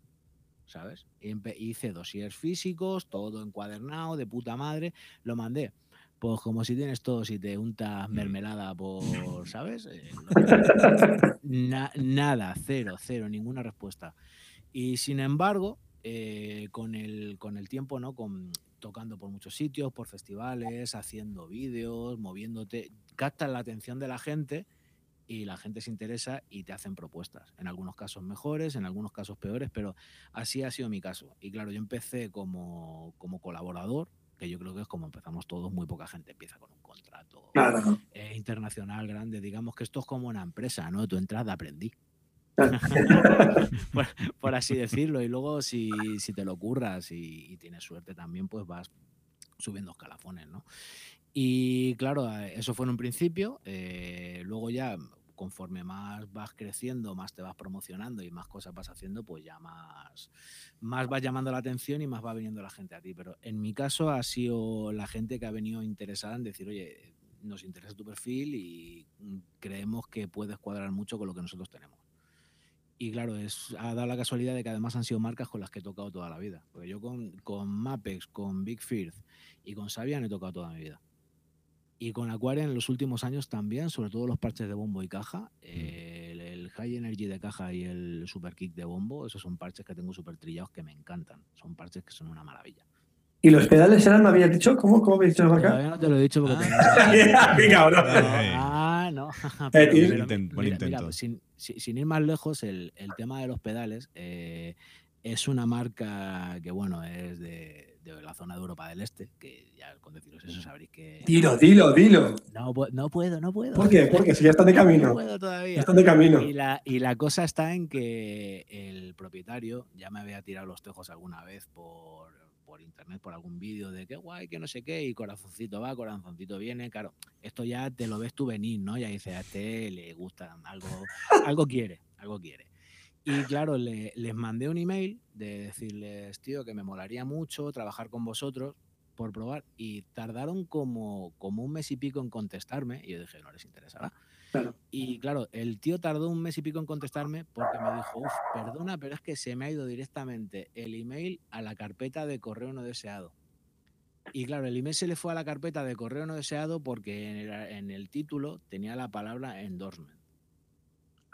¿Sabes? Y hice dossiers físicos, todo encuadernado, de puta madre, lo mandé. Pues como si tienes todo, si te untas mermelada por, ¿sabes? Eh, na- nada, cero, cero, ninguna respuesta. Y sin embargo, eh, con, el, con el tiempo, ¿no? Con, tocando por muchos sitios, por festivales, haciendo vídeos, moviéndote, captas la atención de la gente y la gente se interesa y te hacen propuestas. En algunos casos mejores, en algunos casos peores, pero así ha sido mi caso. Y claro, yo empecé como, como colaborador, que yo creo que es como empezamos todos, muy poca gente empieza con un contrato
Claro.
eh, internacional grande. Digamos que esto es como una empresa, ¿no? Tu entrada aprendí. por, así decirlo. Y luego, si, si te lo curras y, tienes suerte también, pues vas subiendo escalafones, ¿no? Y claro, eh, eso fue en un principio. eh, luego ya, conforme más vas creciendo, más te vas promocionando y más cosas vas haciendo, pues ya más, más vas llamando la atención y más va viniendo la gente a ti. Pero en mi caso ha sido la gente que ha venido interesada en decir, oye, nos interesa tu perfil y creemos que puedes cuadrar mucho con lo que nosotros tenemos. Y claro, es, ha dado la casualidad de que además han sido marcas con las que he tocado toda la vida. Porque yo con, con Mapex, con Big Firth y con Sabian he tocado toda mi vida. Y con Aquarian en los últimos años también, sobre todo los parches de bombo y caja, eh, el, el High Energy de caja y el Super Kick de bombo, esos son parches que tengo súper trillados que me encantan. Son parches que son una maravilla.
¿Y los pedales eran, me habías dicho? ¿Cómo, cómo habéis dicho la marca?
Todavía no te lo he dicho porque
Ah.
tenemos-
¡Qué cabrón!
Ah, no.
Eh,
Pero-
tío.
pero
Intent-
mira,
buen
mira,
intento.
pues sin, si- sin ir más lejos, el, el tema de los pedales eh, es una marca que, bueno, es de, de la zona de Europa del Este, que ya con deciros eso sabréis que...
Dilo, dilo, dilo.
No, no puedo, no puedo.
¿Por qué? Porque si ya están de
No
camino.
puedo todavía.
Ya están de camino.
Y la, y la cosa está en que el propietario ya me había tirado los tejos alguna vez por, por internet, por algún vídeo de qué guay, que no sé qué, y corazoncito va, corazoncito viene. Claro, esto ya te lo ves tú venir, ¿no? Ya dices, a este le gusta, algo, algo quiere, algo quiere. Y claro, le- les mandé un email de decirles, tío, que me molaría mucho trabajar con vosotros por probar. Y tardaron como, como un mes y pico en contestarme. Y yo dije, no les interesará.
Claro.
Y claro, el tío tardó un mes y pico en contestarme porque me dijo, uff, perdona, pero es que se me ha ido directamente el email a la carpeta de correo no deseado. Y claro, el email se le fue a la carpeta de correo no deseado porque en el, en el título tenía la palabra endorsement.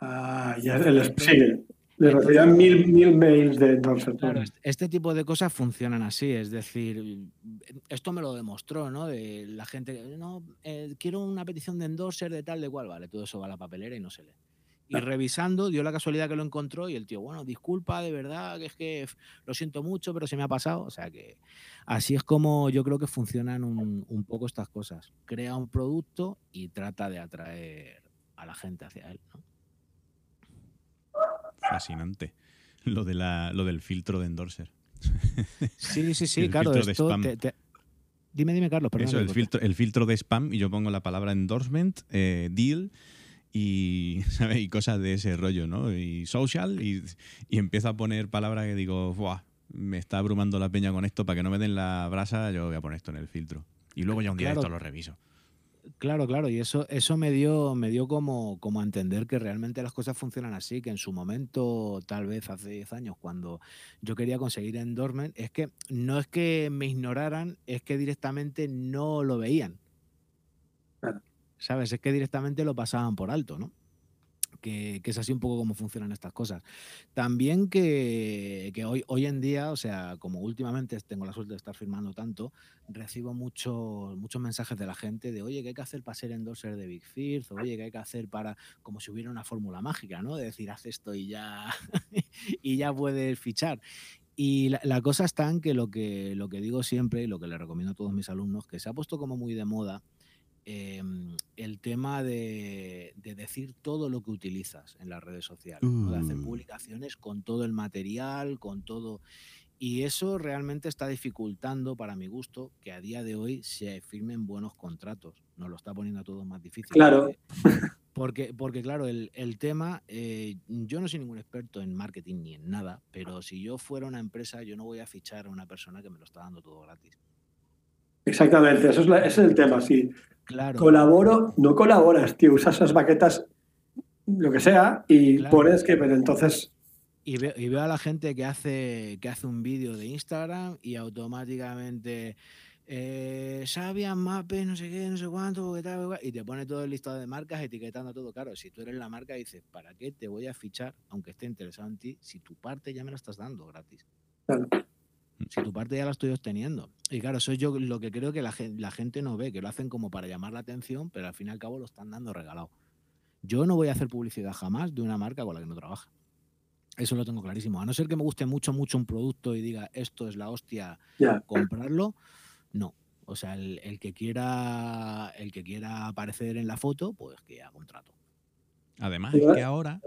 Ah, ya, el, sí, le recibían mil, mil mails de Dorset.
Claro, este, este tipo de cosas funcionan así, es decir, esto me lo demostró, ¿no? De la gente, no, eh, quiero una petición de endorser de tal, de cual, vale, todo eso va a la papelera y no se lee. Y revisando, dio la casualidad que lo encontró y el tío, bueno, disculpa, de verdad, que es que lo siento mucho, pero se me ha pasado. O sea que así es como yo creo que funcionan un, un poco estas cosas. Crea un producto y trata de atraer a la gente hacia él, ¿no?
Fascinante. Lo, de la, lo del filtro de endorser.
Sí, sí, sí,
El
claro. Esto
spam.
te- te- Dime, dime, Carlos, perdón.
Eso, el filtro, el filtro de spam y yo pongo la palabra endorsement, eh, deal y, ¿sabes? y cosas de ese rollo, ¿no? Y social y, y empiezo a poner palabras que digo, Buah, me está abrumando la peña con esto, para que no me den la brasa, yo voy a poner esto en el filtro. Y luego ya un día
Claro.
esto lo reviso.
Claro, claro, y eso, eso me dio, me dio como, como a entender que realmente las cosas funcionan así, que en su momento, tal vez hace 10 años, cuando yo quería conseguir endorsement, es que no es que me ignoraran, es que directamente no lo veían.
Claro.
¿Sabes? Es que directamente lo pasaban por alto, ¿no? Que, que es así un poco como funcionan estas cosas. También que, hoy, hoy en día, o sea, como últimamente tengo la suerte de estar firmando tanto, recibo muchos muchos mensajes de la gente de, oye, ¿qué hay que hacer para ser endorser de Big First? Oye, ¿qué hay que hacer para, como si hubiera una fórmula mágica, ¿no? De decir, haz esto y ya, y ya puedes fichar. Y la, la cosa está en que lo, que lo que digo siempre y lo que le recomiendo a todos mis alumnos, que se ha puesto como muy de moda eh, el tema de, de decir todo lo que utilizas en las redes sociales, ¿no? de hacer
Uh.
publicaciones con todo el material, con todo... Y eso realmente está dificultando, para mi gusto, que a día de hoy se firmen buenos contratos. Nos lo está poniendo todo más difícil.
Claro.
Porque, porque, porque, claro, el, el tema, eh, yo no soy ningún experto en marketing ni en nada, pero si yo fuera una empresa, yo no voy a fichar a una persona que me lo está dando todo gratis.
Exactamente, eso es la- ese es el tema, sí.
Claro.
Colaboro, no colaboras, tío, usas esas baquetas, lo que sea, y
Claro.
pones que, pero entonces,
Y veo, y veo a la gente que hace, que hace un vídeo de Instagram y automáticamente eh, Sabian, Mape, no sé qué, no sé cuánto, qué tal, y te pone todo el listado de marcas etiquetando todo. Claro, si tú eres la marca, dices, ¿para qué te voy a fichar, aunque esté interesado en ti, si tu parte ya me la estás dando gratis?
Claro.
Si tu parte ya la estoy obteniendo. Y claro, eso es yo lo que creo que la, la gente no ve, que lo hacen como para llamar la atención, pero al fin y al cabo lo están dando regalado. Yo no voy a hacer publicidad jamás de una marca con la que no trabaja. Eso lo tengo clarísimo. A no ser que me guste mucho, mucho un producto y diga esto es la hostia, comprarlo, no. O sea, el, el que quiera el que quiera aparecer en la foto, pues que haga un trato.
Además, es que ahora,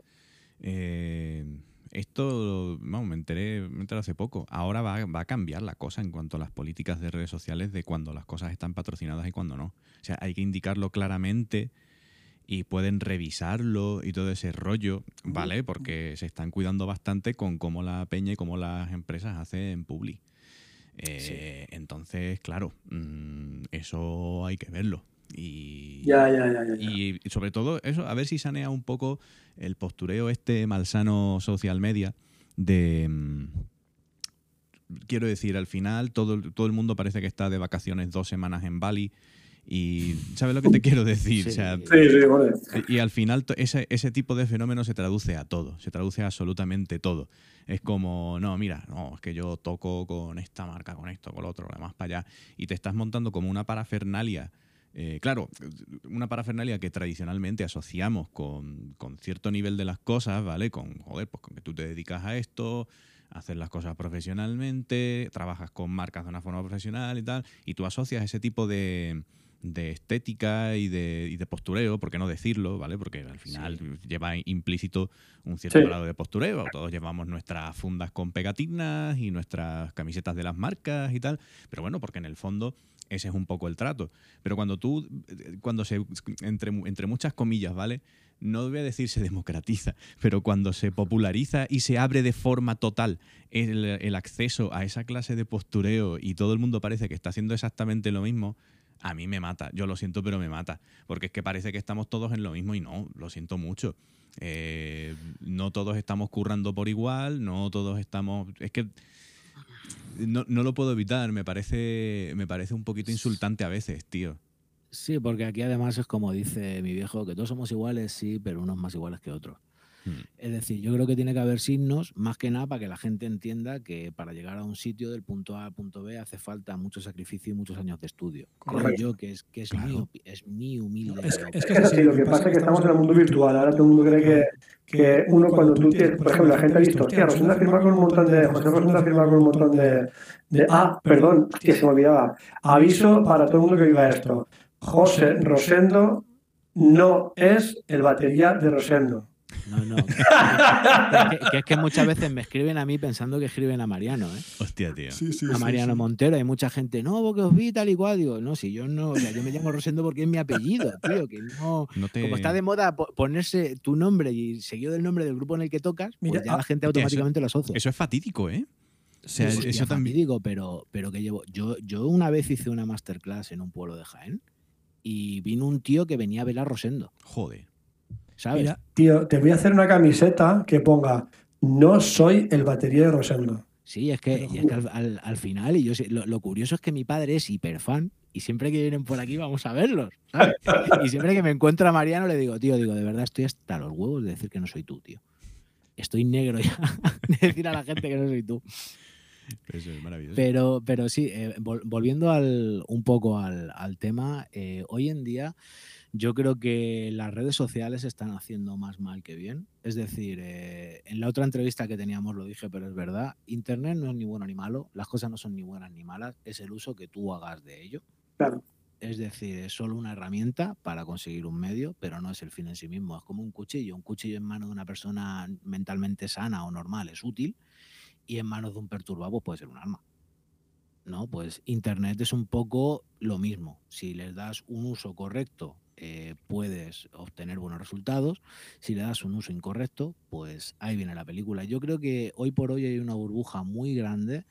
eh, esto, me enteré, me enteré hace poco, ahora va, va a cambiar la cosa en cuanto a las políticas de redes sociales de cuando las cosas están patrocinadas y cuando no. O sea, hay que indicarlo claramente y pueden revisarlo y todo ese rollo, ¿vale? Porque se están cuidando bastante con cómo la peña y cómo las empresas hacen publi. Eh, Entonces, claro, mm, eso hay que verlo. Y,
Ya, ya, ya, ya, ya.
y sobre todo eso, a ver si sanea un poco el postureo este malsano social media de... mm, Quiero decir, al final todo, el- todo el mundo parece que está de vacaciones dos semanas en Bali y ¿sabes lo que te quiero decir? O sea,
Sí.
Sí, sí, joder.
y al final ese, ese tipo de fenómeno se traduce a todo, se traduce a absolutamente todo. Es como, no, mira, no, es que yo toco con esta marca, con esto, con lo otro, además para allá, y te estás montando como una parafernalia. Eh, claro, una parafernalia que tradicionalmente asociamos con, con cierto nivel de las cosas, ¿vale? Con, joder, pues con que tú te dedicas a esto, hacer las cosas profesionalmente, trabajas con marcas de una forma profesional y tal, y tú asocias ese tipo de, de estética y de, y de postureo, por qué no decirlo, ¿vale? Porque al final lleva implícito un cierto
Sí.
grado de postureo. Todos llevamos nuestras fundas con pegatinas y nuestras camisetas de las marcas y tal, pero bueno, porque en el fondo ese es un poco el trato. Pero cuando tú, cuando se, entre, entre muchas comillas, ¿vale? No voy a decir se democratiza, pero cuando se populariza y se abre de forma total el, acceso a esa clase de postureo y todo el mundo parece que está haciendo exactamente lo mismo, a mí me mata. Yo lo siento, pero me mata. Porque es que parece que estamos todos en lo mismo y no, lo siento mucho. Eh, no todos estamos currando por igual, no todos estamos. Es que no, no lo puedo evitar, me parece, me parece un poquito insultante a veces, tío.
Sí, porque aquí además es como dice mi viejo, que todos somos iguales, sí, pero unos más iguales que otros.
Hmm.
Es decir, yo creo que tiene que haber signos más que nada para que la gente entienda que para llegar a un sitio del punto A al punto B hace falta mucho sacrificio y muchos años de estudio. Creo yo que es, que es, mi,
Claro.
es mi humilde.
Es,
opinión.
es que
Es así, lo que pasa es que estamos en el mundo virtual. Ahora todo el mundo cree que, que uno cuando tú tienes, por ejemplo, la gente ha visto, hostia, Rosendo ha firmado con un montón de, José Rosendo ha firmado con un montón de, de ah, perdón, que se me olvidaba. Aviso para todo el mundo que oiga esto. José Rosendo no es el batería de Rosendo.
No, no. que, que- que es que muchas veces me escriben a mí pensando que escriben a Mariano, ¿eh?
Hostia, tío.
a Mariano Montero. Hay mucha gente, no, porque os vi tal y cual. Digo, no, si yo no, o sea, yo me llamo Rosendo porque es mi apellido, tío, que no.
No te...
Como está de moda po- ponerse tu nombre y seguido del nombre del grupo en el que tocas,
Mira,
pues ya
ah,
la gente
hostia, eso-
automáticamente lo asocia.
Eso es fatídico, ¿eh? O sea,
Hostia,
eso también.
fatídico, pero, pero que llevo. Yo, yo una vez hice una masterclass en un pueblo de Jaén y vino un tío que venía a velar Rosendo,
Joder.
¿Sabes?
Mira,
Tío, te voy a hacer una camiseta que ponga no soy el batería de Rosendo.
Sí, es que, es que al, al- al final, y yo sé- lo, lo curioso es que mi padre es hiperfan y siempre que vienen por aquí vamos a verlos, ¿sabes? Y siempre que me encuentra Mariano le digo, tío, digo, de verdad estoy hasta los huevos de decir que no soy tú, tío. Estoy negro ya de decir a la gente que no soy tú.
Eso es maravilloso.
Pero, pero sí, eh, vol- volviendo al, un poco al, al tema, eh, hoy en día yo creo que las redes sociales están haciendo más mal que bien. Es decir, eh, en la otra entrevista que teníamos lo dije, pero es verdad, Internet no es ni bueno ni malo, las cosas no son ni buenas ni malas, es el uso que tú hagas de ello.
Claro.
Es decir, es solo una herramienta para conseguir un medio, pero no es el fin en sí mismo. Es como un cuchillo. Un cuchillo en manos de una persona mentalmente sana o normal es útil y en manos de un perturbado puede ser un arma. ¿No? Pues Internet es un poco lo mismo. Si les das un uso correcto, eh, puedes obtener buenos resultados. Si le das un uso incorrecto, pues ahí viene la película. Yo creo que hoy por hoy hay una burbuja muy grande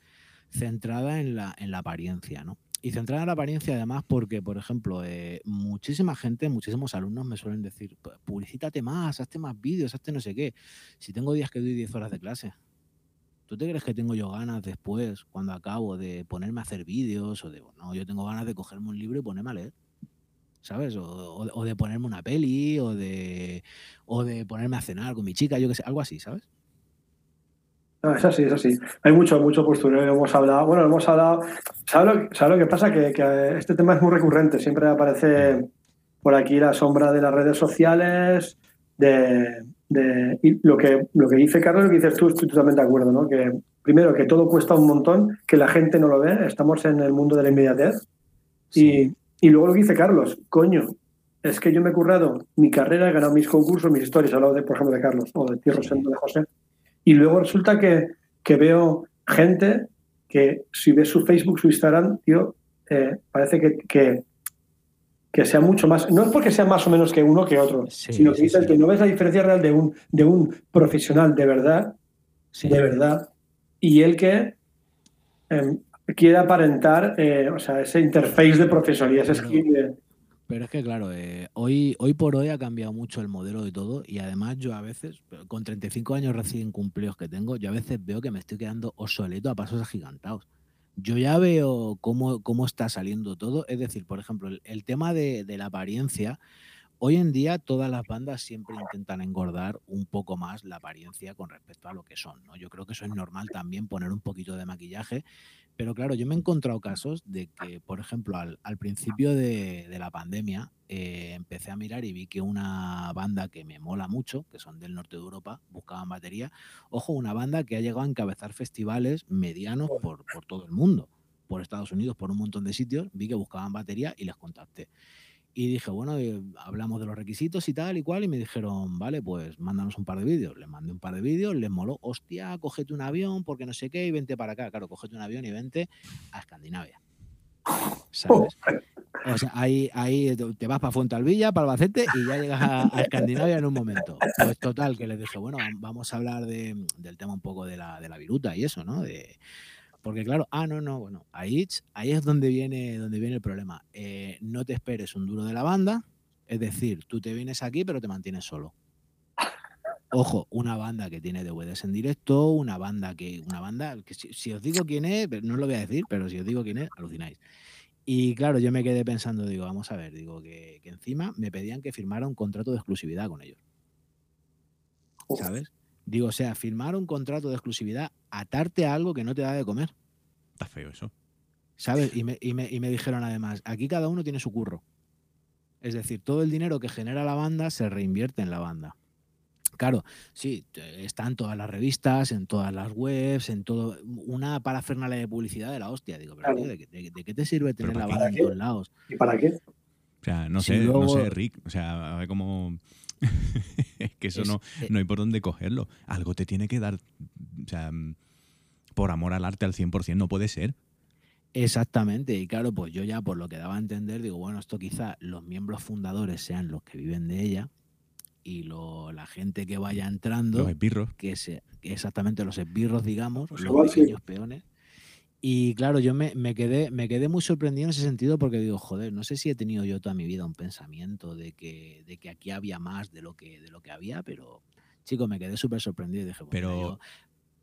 centrada en la, en la apariencia, ¿no? Y centrada en la apariencia además porque, por ejemplo, eh, muchísima gente, muchísimos alumnos me suelen decir, "Pu- publicítate más, hazte más vídeos, hazte no sé qué. Si tengo días que doy 10 horas de clase, ¿tú te crees que tengo yo ganas después, cuando acabo, de ponerme a hacer vídeos? O de, no, yo tengo ganas de cogerme un libro y ponerme a leer. ¿Sabes? O, o- o de ponerme una peli, o de, o de ponerme a cenar con mi chica, yo qué sé, algo así, ¿sabes?
No, es así, es así. Hay mucho, mucho postureo, hemos hablado. Bueno, hemos hablado. ¿Sabes lo, lo que pasa? Que, que este tema es muy recurrente. Siempre aparece por aquí la sombra de las redes sociales. De, de- y lo que, lo que dice Carlos, lo que dices tú, estoy totalmente de acuerdo, ¿no? Que primero, que todo cuesta un montón, que la gente no lo ve. Estamos en el mundo de la inmediatez. Y, y luego lo que dice Carlos, coño, es que yo me he currado mi carrera, he ganado mis concursos, mis historias, he hablado de, por ejemplo, de Carlos o de Tío Rosendo, de José. Y luego resulta que, que veo gente que si ves su Facebook, su Instagram, tío, eh, parece que, que, que sea mucho más, no es porque sea más o menos que uno que otro,
Sí,
sino que
sí,
dice
sí.
que no ves la diferencia real de un, de un profesional de verdad,
Sí.
de verdad, y el que em, quiere aparentar, eh, o sea, ese interface de profesionalidad, ese
Pero-
skill de-
Pero es que, claro, eh, hoy, hoy por hoy ha cambiado mucho el modelo de todo y además yo a veces, con 35 años recién cumplidos que tengo, yo a veces veo que me estoy quedando obsoleto a pasos agigantados. Yo ya veo cómo, cómo está saliendo todo. Es decir, por ejemplo, el, el tema de, de la apariencia, hoy en día todas las bandas siempre intentan engordar un poco más la apariencia con respecto a lo que son. ¿no? Yo creo que eso es normal también, poner un poquito de maquillaje. Pero claro, yo me he encontrado casos de que, por ejemplo, al, al principio de, de la pandemia, eh, empecé a mirar y vi que una banda que me mola mucho, que son del norte de Europa, buscaban batería. Ojo, una banda que ha llegado a encabezar festivales medianos por, por todo el mundo, por Estados Unidos, por un montón de sitios. Vi que buscaban batería y les contacté. Y dije, bueno, eh, hablamos de los requisitos y tal y cual, y me dijeron, vale, pues mándanos un par de vídeos. Les mandé un par de vídeos, les moló, hostia, cógete un avión, porque no sé qué, y vente para acá. Claro, cógete un avión y vente a Escandinavia. ¿Sabes? O sea, ahí, ahí te vas para Fuentalvilla, para Albacete y ya llegas a, Escandinavia en un momento. Pues total, que les dije, bueno, vamos a hablar de- del tema un poco de la, de la viruta y eso, ¿no? Porque claro, ah, no, no, bueno, ahí, ahí es donde viene, donde viene el problema. Eh, no te esperes un duro de la banda, es decir, tú te vienes aquí pero te mantienes solo. Ojo, una banda que tiene DVDs en directo, una banda que, una banda que si, si os digo quién es, no os lo voy a decir, pero si os digo quién es, alucináis. Y claro, yo me quedé pensando, digo, vamos a ver, digo que, que encima me pedían que firmara un contrato de exclusividad con ellos. ¿sabes? Digo, o sea, firmar un contrato de exclusividad, atarte a algo que no te da de comer,
Está feo eso.
¿sabes? Y me, y me- y me dijeron además, aquí cada uno tiene su curro. Es decir, todo el dinero que genera la banda se reinvierte en la banda. Claro, sí, te- está en todas las revistas, en todas las webs, en todo. Una parafernalia de publicidad de la hostia. Digo, pero
Claro.
tío, ¿de, qué- de- de qué te sirve tener
¿para
la banda
¿Para
en todos lados?
¿Y para qué?
O sea, no
Si
sé, no sé, Rick. O sea, a ver cómo. Es que eso
Es-
no,
eh,
no hay por dónde cogerlo. Algo te tiene que dar. O sea, mm, por amor al arte al 100%, no puede ser.
Exactamente, y claro, pues yo ya por lo que daba a entender, digo, bueno, esto quizá los miembros fundadores sean los que viven de ella y lo, la gente que vaya entrando,
Los esbirros.
que se, que exactamente los esbirros, digamos,
Pues
los
sí.
pequeños peones. Y claro, yo me, me quedé, me quedé muy sorprendido en ese sentido porque digo, joder, no sé si he tenido yo toda mi vida un pensamiento de que, de que aquí había más de lo que, de lo que había, pero chico, me quedé súper sorprendido y dije, pues,
Pero-
yo-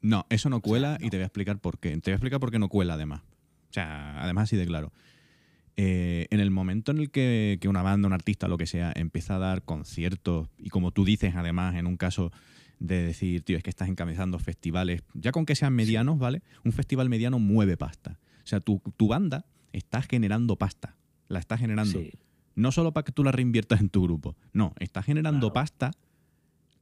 No, eso no
sea,
cuela y te voy a explicar por qué. Te voy a explicar por qué no cuela, además. O sea, además así de claro. Eh, en el momento en el que, que una banda, un artista, lo que sea, empieza a dar conciertos, y como tú dices, además, en un caso de decir, tío, es que estás encabezando festivales, ya con que sean medianos, ¿vale? Un festival mediano mueve pasta. O sea, tu, tu banda está generando pasta. La está generando.
sí,
No solo para que tú la reinviertas en tu grupo. No, está generando
Claro.
pasta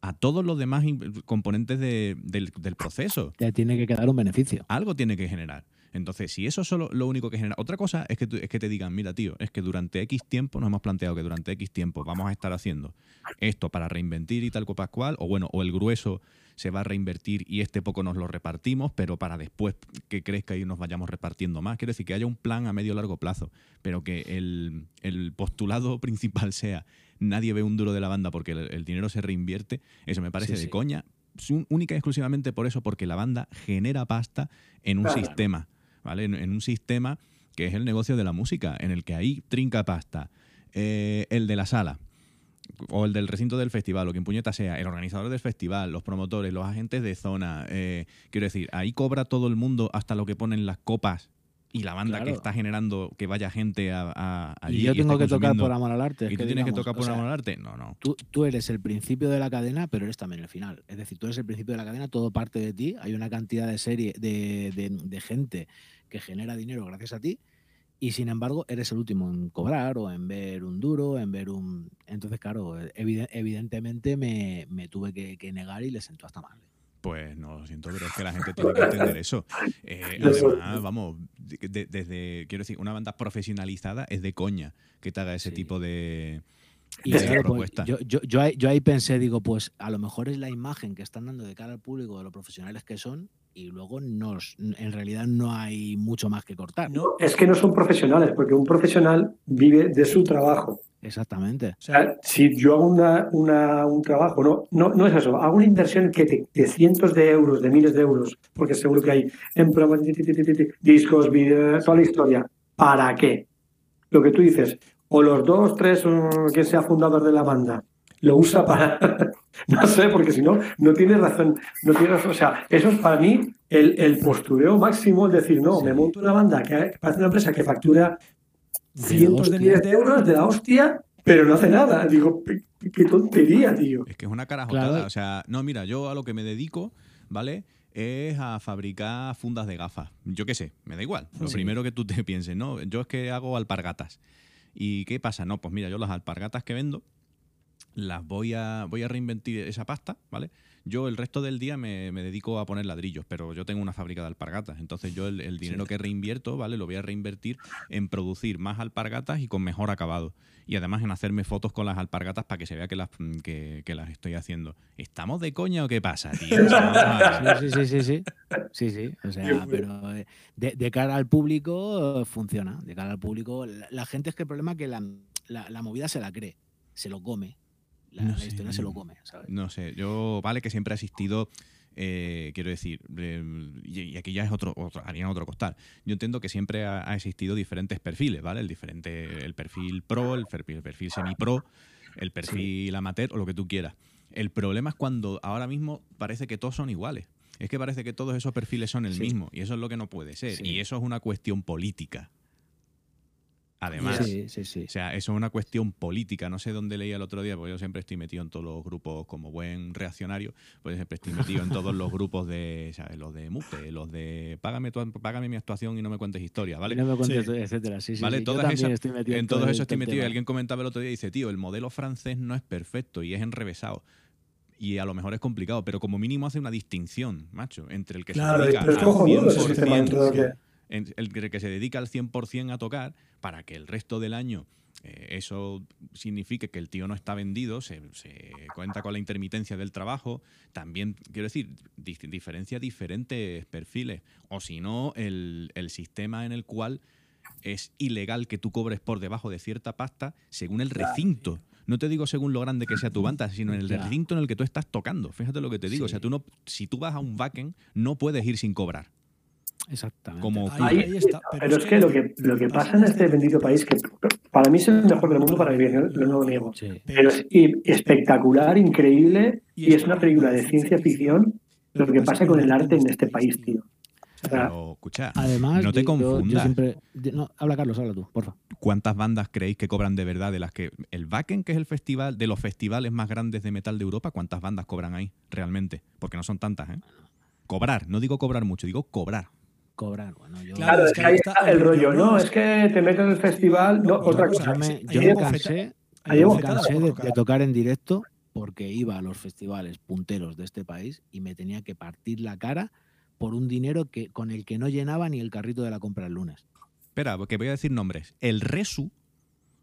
a todos los demás componentes de- del, del proceso.
te tiene que quedar un beneficio.
Algo tiene que generar. Entonces, si eso es solo lo único que genera. Otra cosa es que, tú- es que te digan, mira, tío, es que durante X tiempo nos hemos planteado que durante X tiempo vamos a estar haciendo esto para reinvertir y tal cual pascual, o bueno, o el grueso se va a reinvertir y este poco nos lo repartimos, pero para después que crezca y nos vayamos repartiendo más. Quiero decir que haya un plan a medio largo plazo, pero que el, el postulado principal sea nadie ve un duro de la banda porque el, el dinero se reinvierte, eso me parece
Sí,
de
sí.
coña. Única y exclusivamente por eso, porque la banda genera pasta en un
Claro.
sistema, ¿vale? En, en un sistema que es el negocio de la música, en el que ahí trinca pasta. Eh, el de la sala, o el del recinto del festival, o quien puñeta sea, el organizador del festival, los promotores, los agentes de zona. eh, quiero decir, ahí cobra todo el mundo hasta lo que ponen las copas y la banda que está generando que vaya gente a, a- allí.
y yo tengo que tocar por amor al arte.
Y tú tienes que tocar
o
por
sea,
amor al arte. No, no.
Tú, tú eres el principio de la cadena, pero eres también el final. Es decir, tú eres el principio de la cadena, todo parte de ti. Hay una cantidad de serie de, de- de gente que genera dinero gracias a ti. Y sin embargo, eres el último en cobrar o en ver un duro, en ver un. Entonces, claro, evide- evidentemente me, me tuve que, que negar y le sentó hasta mal.
Pues no, lo siento, pero es que la gente tiene que entender eso. Eh, además, vamos, de- de- desde, quiero decir, una banda profesionalizada es de coña que te haga ese
Sí.
tipo de,
Y claro, pues,
propuesta.
yo, yo, yo, ahí, yo ahí pensé, digo, pues a lo mejor es la imagen que están dando de cara al público de lo profesionales que son y luego nos, en realidad no hay mucho más que cortar.
No, es que no son profesionales, porque un profesional vive de su trabajo.
Exactamente.
O sea, si yo hago una, una- un trabajo, no, no, no es eso, hago una inversión que te- de cientos de euros, de miles de euros, porque seguro que hay en programas, discos, vídeos, toda la historia. ¿Para qué? Lo que tú dices, o los dos, tres, o quien sea fundador de la banda, lo usa para. no sé, porque si no, no tiene razón. No tiene razón. O sea, eso es para mí el, el postureo máximo, es decir, no,
Sí.
me monto una banda que parece una empresa que factura
De
cientos de miles de euros de la hostia, pero no hace nada. Digo, qué, qué tontería, tío.
Es que es una carajotada.
Claro.
O sea, no, mira, yo a lo que me dedico, ¿vale? Es a fabricar fundas de gafas. Yo qué sé, me da igual. Lo
Sí.
primero que tú te pienses, ¿no? Yo es que hago alpargatas. ¿Y qué pasa? No, pues mira, yo las alpargatas que vendo las voy a, voy a reinventir esa pasta, ¿vale? Yo el resto del día me, me dedico a poner ladrillos, pero yo tengo una fábrica de alpargatas. Entonces yo el, el dinero que reinvierto, ¿vale? Lo voy a reinvertir en producir más alpargatas y con mejor acabado. Y además en hacerme fotos con las alpargatas para que se vea que las, que, que las estoy haciendo. ¿Estamos de coña o qué pasa, tío? O sea.
Sí, sí, sí, sí, sí. Sí, sí. O sea, pero eh, de, de cara al público eh, funciona. De cara al público, la, la gente es que el problema es que la, la- la movida se la cree, se lo come. La,
No
la
sé,
historia se lo come, ¿sabes?
No sé, yo, vale que siempre ha existido, eh, quiero decir, eh, y, aquí ya es otro, otro, harían otro costal. Yo entiendo que siempre ha, ha existido diferentes perfiles, ¿vale? El diferente, el perfil pro, el perfil, el perfil semi-pro, el perfil amateur o lo que tú quieras. El problema es cuando ahora mismo parece que todos son iguales. Es que parece que todos esos perfiles son el
Sí.
mismo y eso es lo que no puede ser.
Sí.
Y eso es una cuestión política. Además,
Sí, sí, sí.
o sea, eso es una cuestión política. No sé dónde leía el otro día, porque yo siempre estoy metido en todos los grupos como buen reaccionario, pues siempre estoy metido en todos los grupos de, ¿sabes? Los de Mute, los de págame, tu- págame mi actuación y no me cuentes historia, ¿vale?
Y no me cuentes,
Sí.
etcétera. Sí, sí,
¿Vale?
sí. Yo
Todas esas-
estoy metido
en
todo
eso estoy
todo el
metido. Y alguien comentaba el otro día y dice, tío, el modelo francés no es perfecto y es enrevesado. Y a lo mejor es complicado, pero como mínimo hace una distinción, macho, entre el que
Claro,
se dedica
pero es
al
cojonudo ese
100%, el que- se dedica al 100% a tocar para que el resto del año eh, eso signifique que el tío no está vendido, se, se cuenta con la intermitencia del trabajo, también, quiero decir, di- diferencia diferentes perfiles, o si no, el, el sistema en el cual es ilegal que tú cobres por debajo de cierta pasta según el recinto. No te digo según lo grande que sea tu banda, sino en el recinto en el que tú estás tocando. Fíjate lo que te digo. O sea, tú no, si tú vas a un backend, no puedes ir sin cobrar.
Exactamente.
Como
Ahí-
Ahí,
ahí está,
pero, es que lo que, lo que pasa en este bendito país, que para mí es el mejor del mundo para vivir, no, no lo niego.
Sí.
Pero es espectacular, increíble,
Y
y es una película de ciencia ficción lo que pasa con el arte en este país, tío.
Pero, escucha,
Además,
no te
yo-
confundas.
siempre- yo- no, habla Carlos, habla tú, porfa.
¿Cuántas bandas creéis que cobran de verdad de las que el Wacken, que es el festival de los festivales más grandes de metal de Europa, cuántas bandas cobran ahí realmente? Porque no son tantas, ¿eh? Cobrar, no digo cobrar mucho, digo cobrar.
Cobrar, bueno, yo,
Claro, es que ahí está el
rollo, ¿no?
¿no?
Es que te metes en el festival, no, otra cosa.
yo me, yo cansé, yo me cansé de,
tocar.
de tocar en directo porque iba a los festivales punteros de este país y me tenía que partir la cara por un dinero que con el que no llenaba ni el carrito de la compra el lunes.
Espera, que voy a decir nombres. El Resu,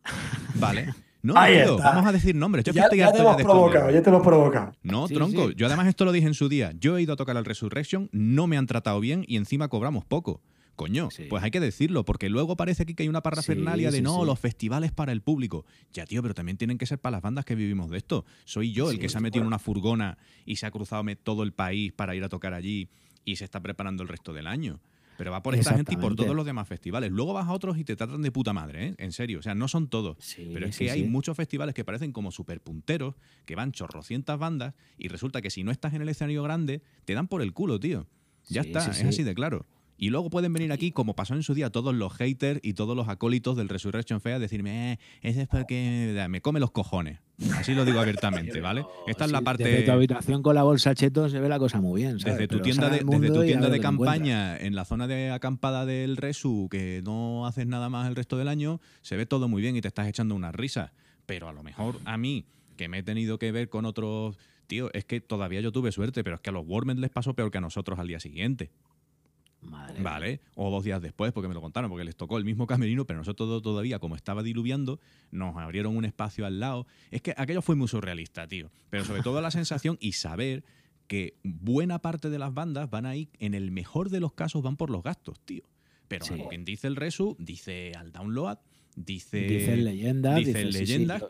¿vale? No,
Ahí
tío,
está.
vamos a decir nombres. Yo
Ya, ya te hemos
de
provocado, ya te hemos provocado.
No,
Sí,
tronco.
sí.
Yo además esto lo dije en su día. Yo he ido a tocar al Resurrection, no me han tratado bien y encima cobramos poco. Coño,
Sí.
pues hay que decirlo, porque luego parece aquí que hay una parrafernalia
Sí,
de
sí,
no,
sí.
los festivales para el público. Ya, tío, pero también tienen que ser para las bandas que vivimos de esto. Soy yo el que se ha metido en una furgona y se ha cruzado me- todo el país para ir a tocar allí y se está preparando el resto del año. Pero va por esta gente y por todos los demás festivales. Luego vas a otros y te tratan de puta madre, ¿eh? En serio. O sea, no son todos.
Sí,
Pero es
sí,
que hay
sí.
muchos festivales que parecen como super punteros, que van chorrocientas bandas y resulta que si no estás en el escenario grande, te dan por el culo, tío. Ya está, es
sí.
así de claro. Y luego pueden venir aquí, como pasó en su día, todos los haters y todos los acólitos del Resurrection Fea a decirme, eh, ese es porque me come los cojones. Así lo digo abiertamente, ¿arte? Esta es la parte...
Desde tu habitación con la bolsa cheto se ve la cosa muy bien. ¿sabes?
Desde tu
Pero
tienda de, desde tu tienda de campaña en la zona de acampada del Resu, que no haces nada más el resto del año, se ve todo muy bien y te estás echando unas risas. Pero a lo mejor a mí, que me he tenido que ver con otros. Tío, es que todavía yo tuve suerte, pero es que a los Wormen les pasó peor que a nosotros al día siguiente.
Madre.
¿Vale? O dos días después, porque me lo contaron, porque les tocó el mismo camerino, pero nosotros todo- todavía, como estaba diluviando, nos abrieron un espacio al lado. Es que aquello fue muy surrealista, tío. Pero sobre todo la sensación y saber que buena parte de las bandas van ahí, en el mejor de los casos, van por los gastos, tío. Pero
Sí.
quien dice el Resu, dice al download, dice.
Dicen leyendas.
dicen
dicen- sí, sí,
leyendas.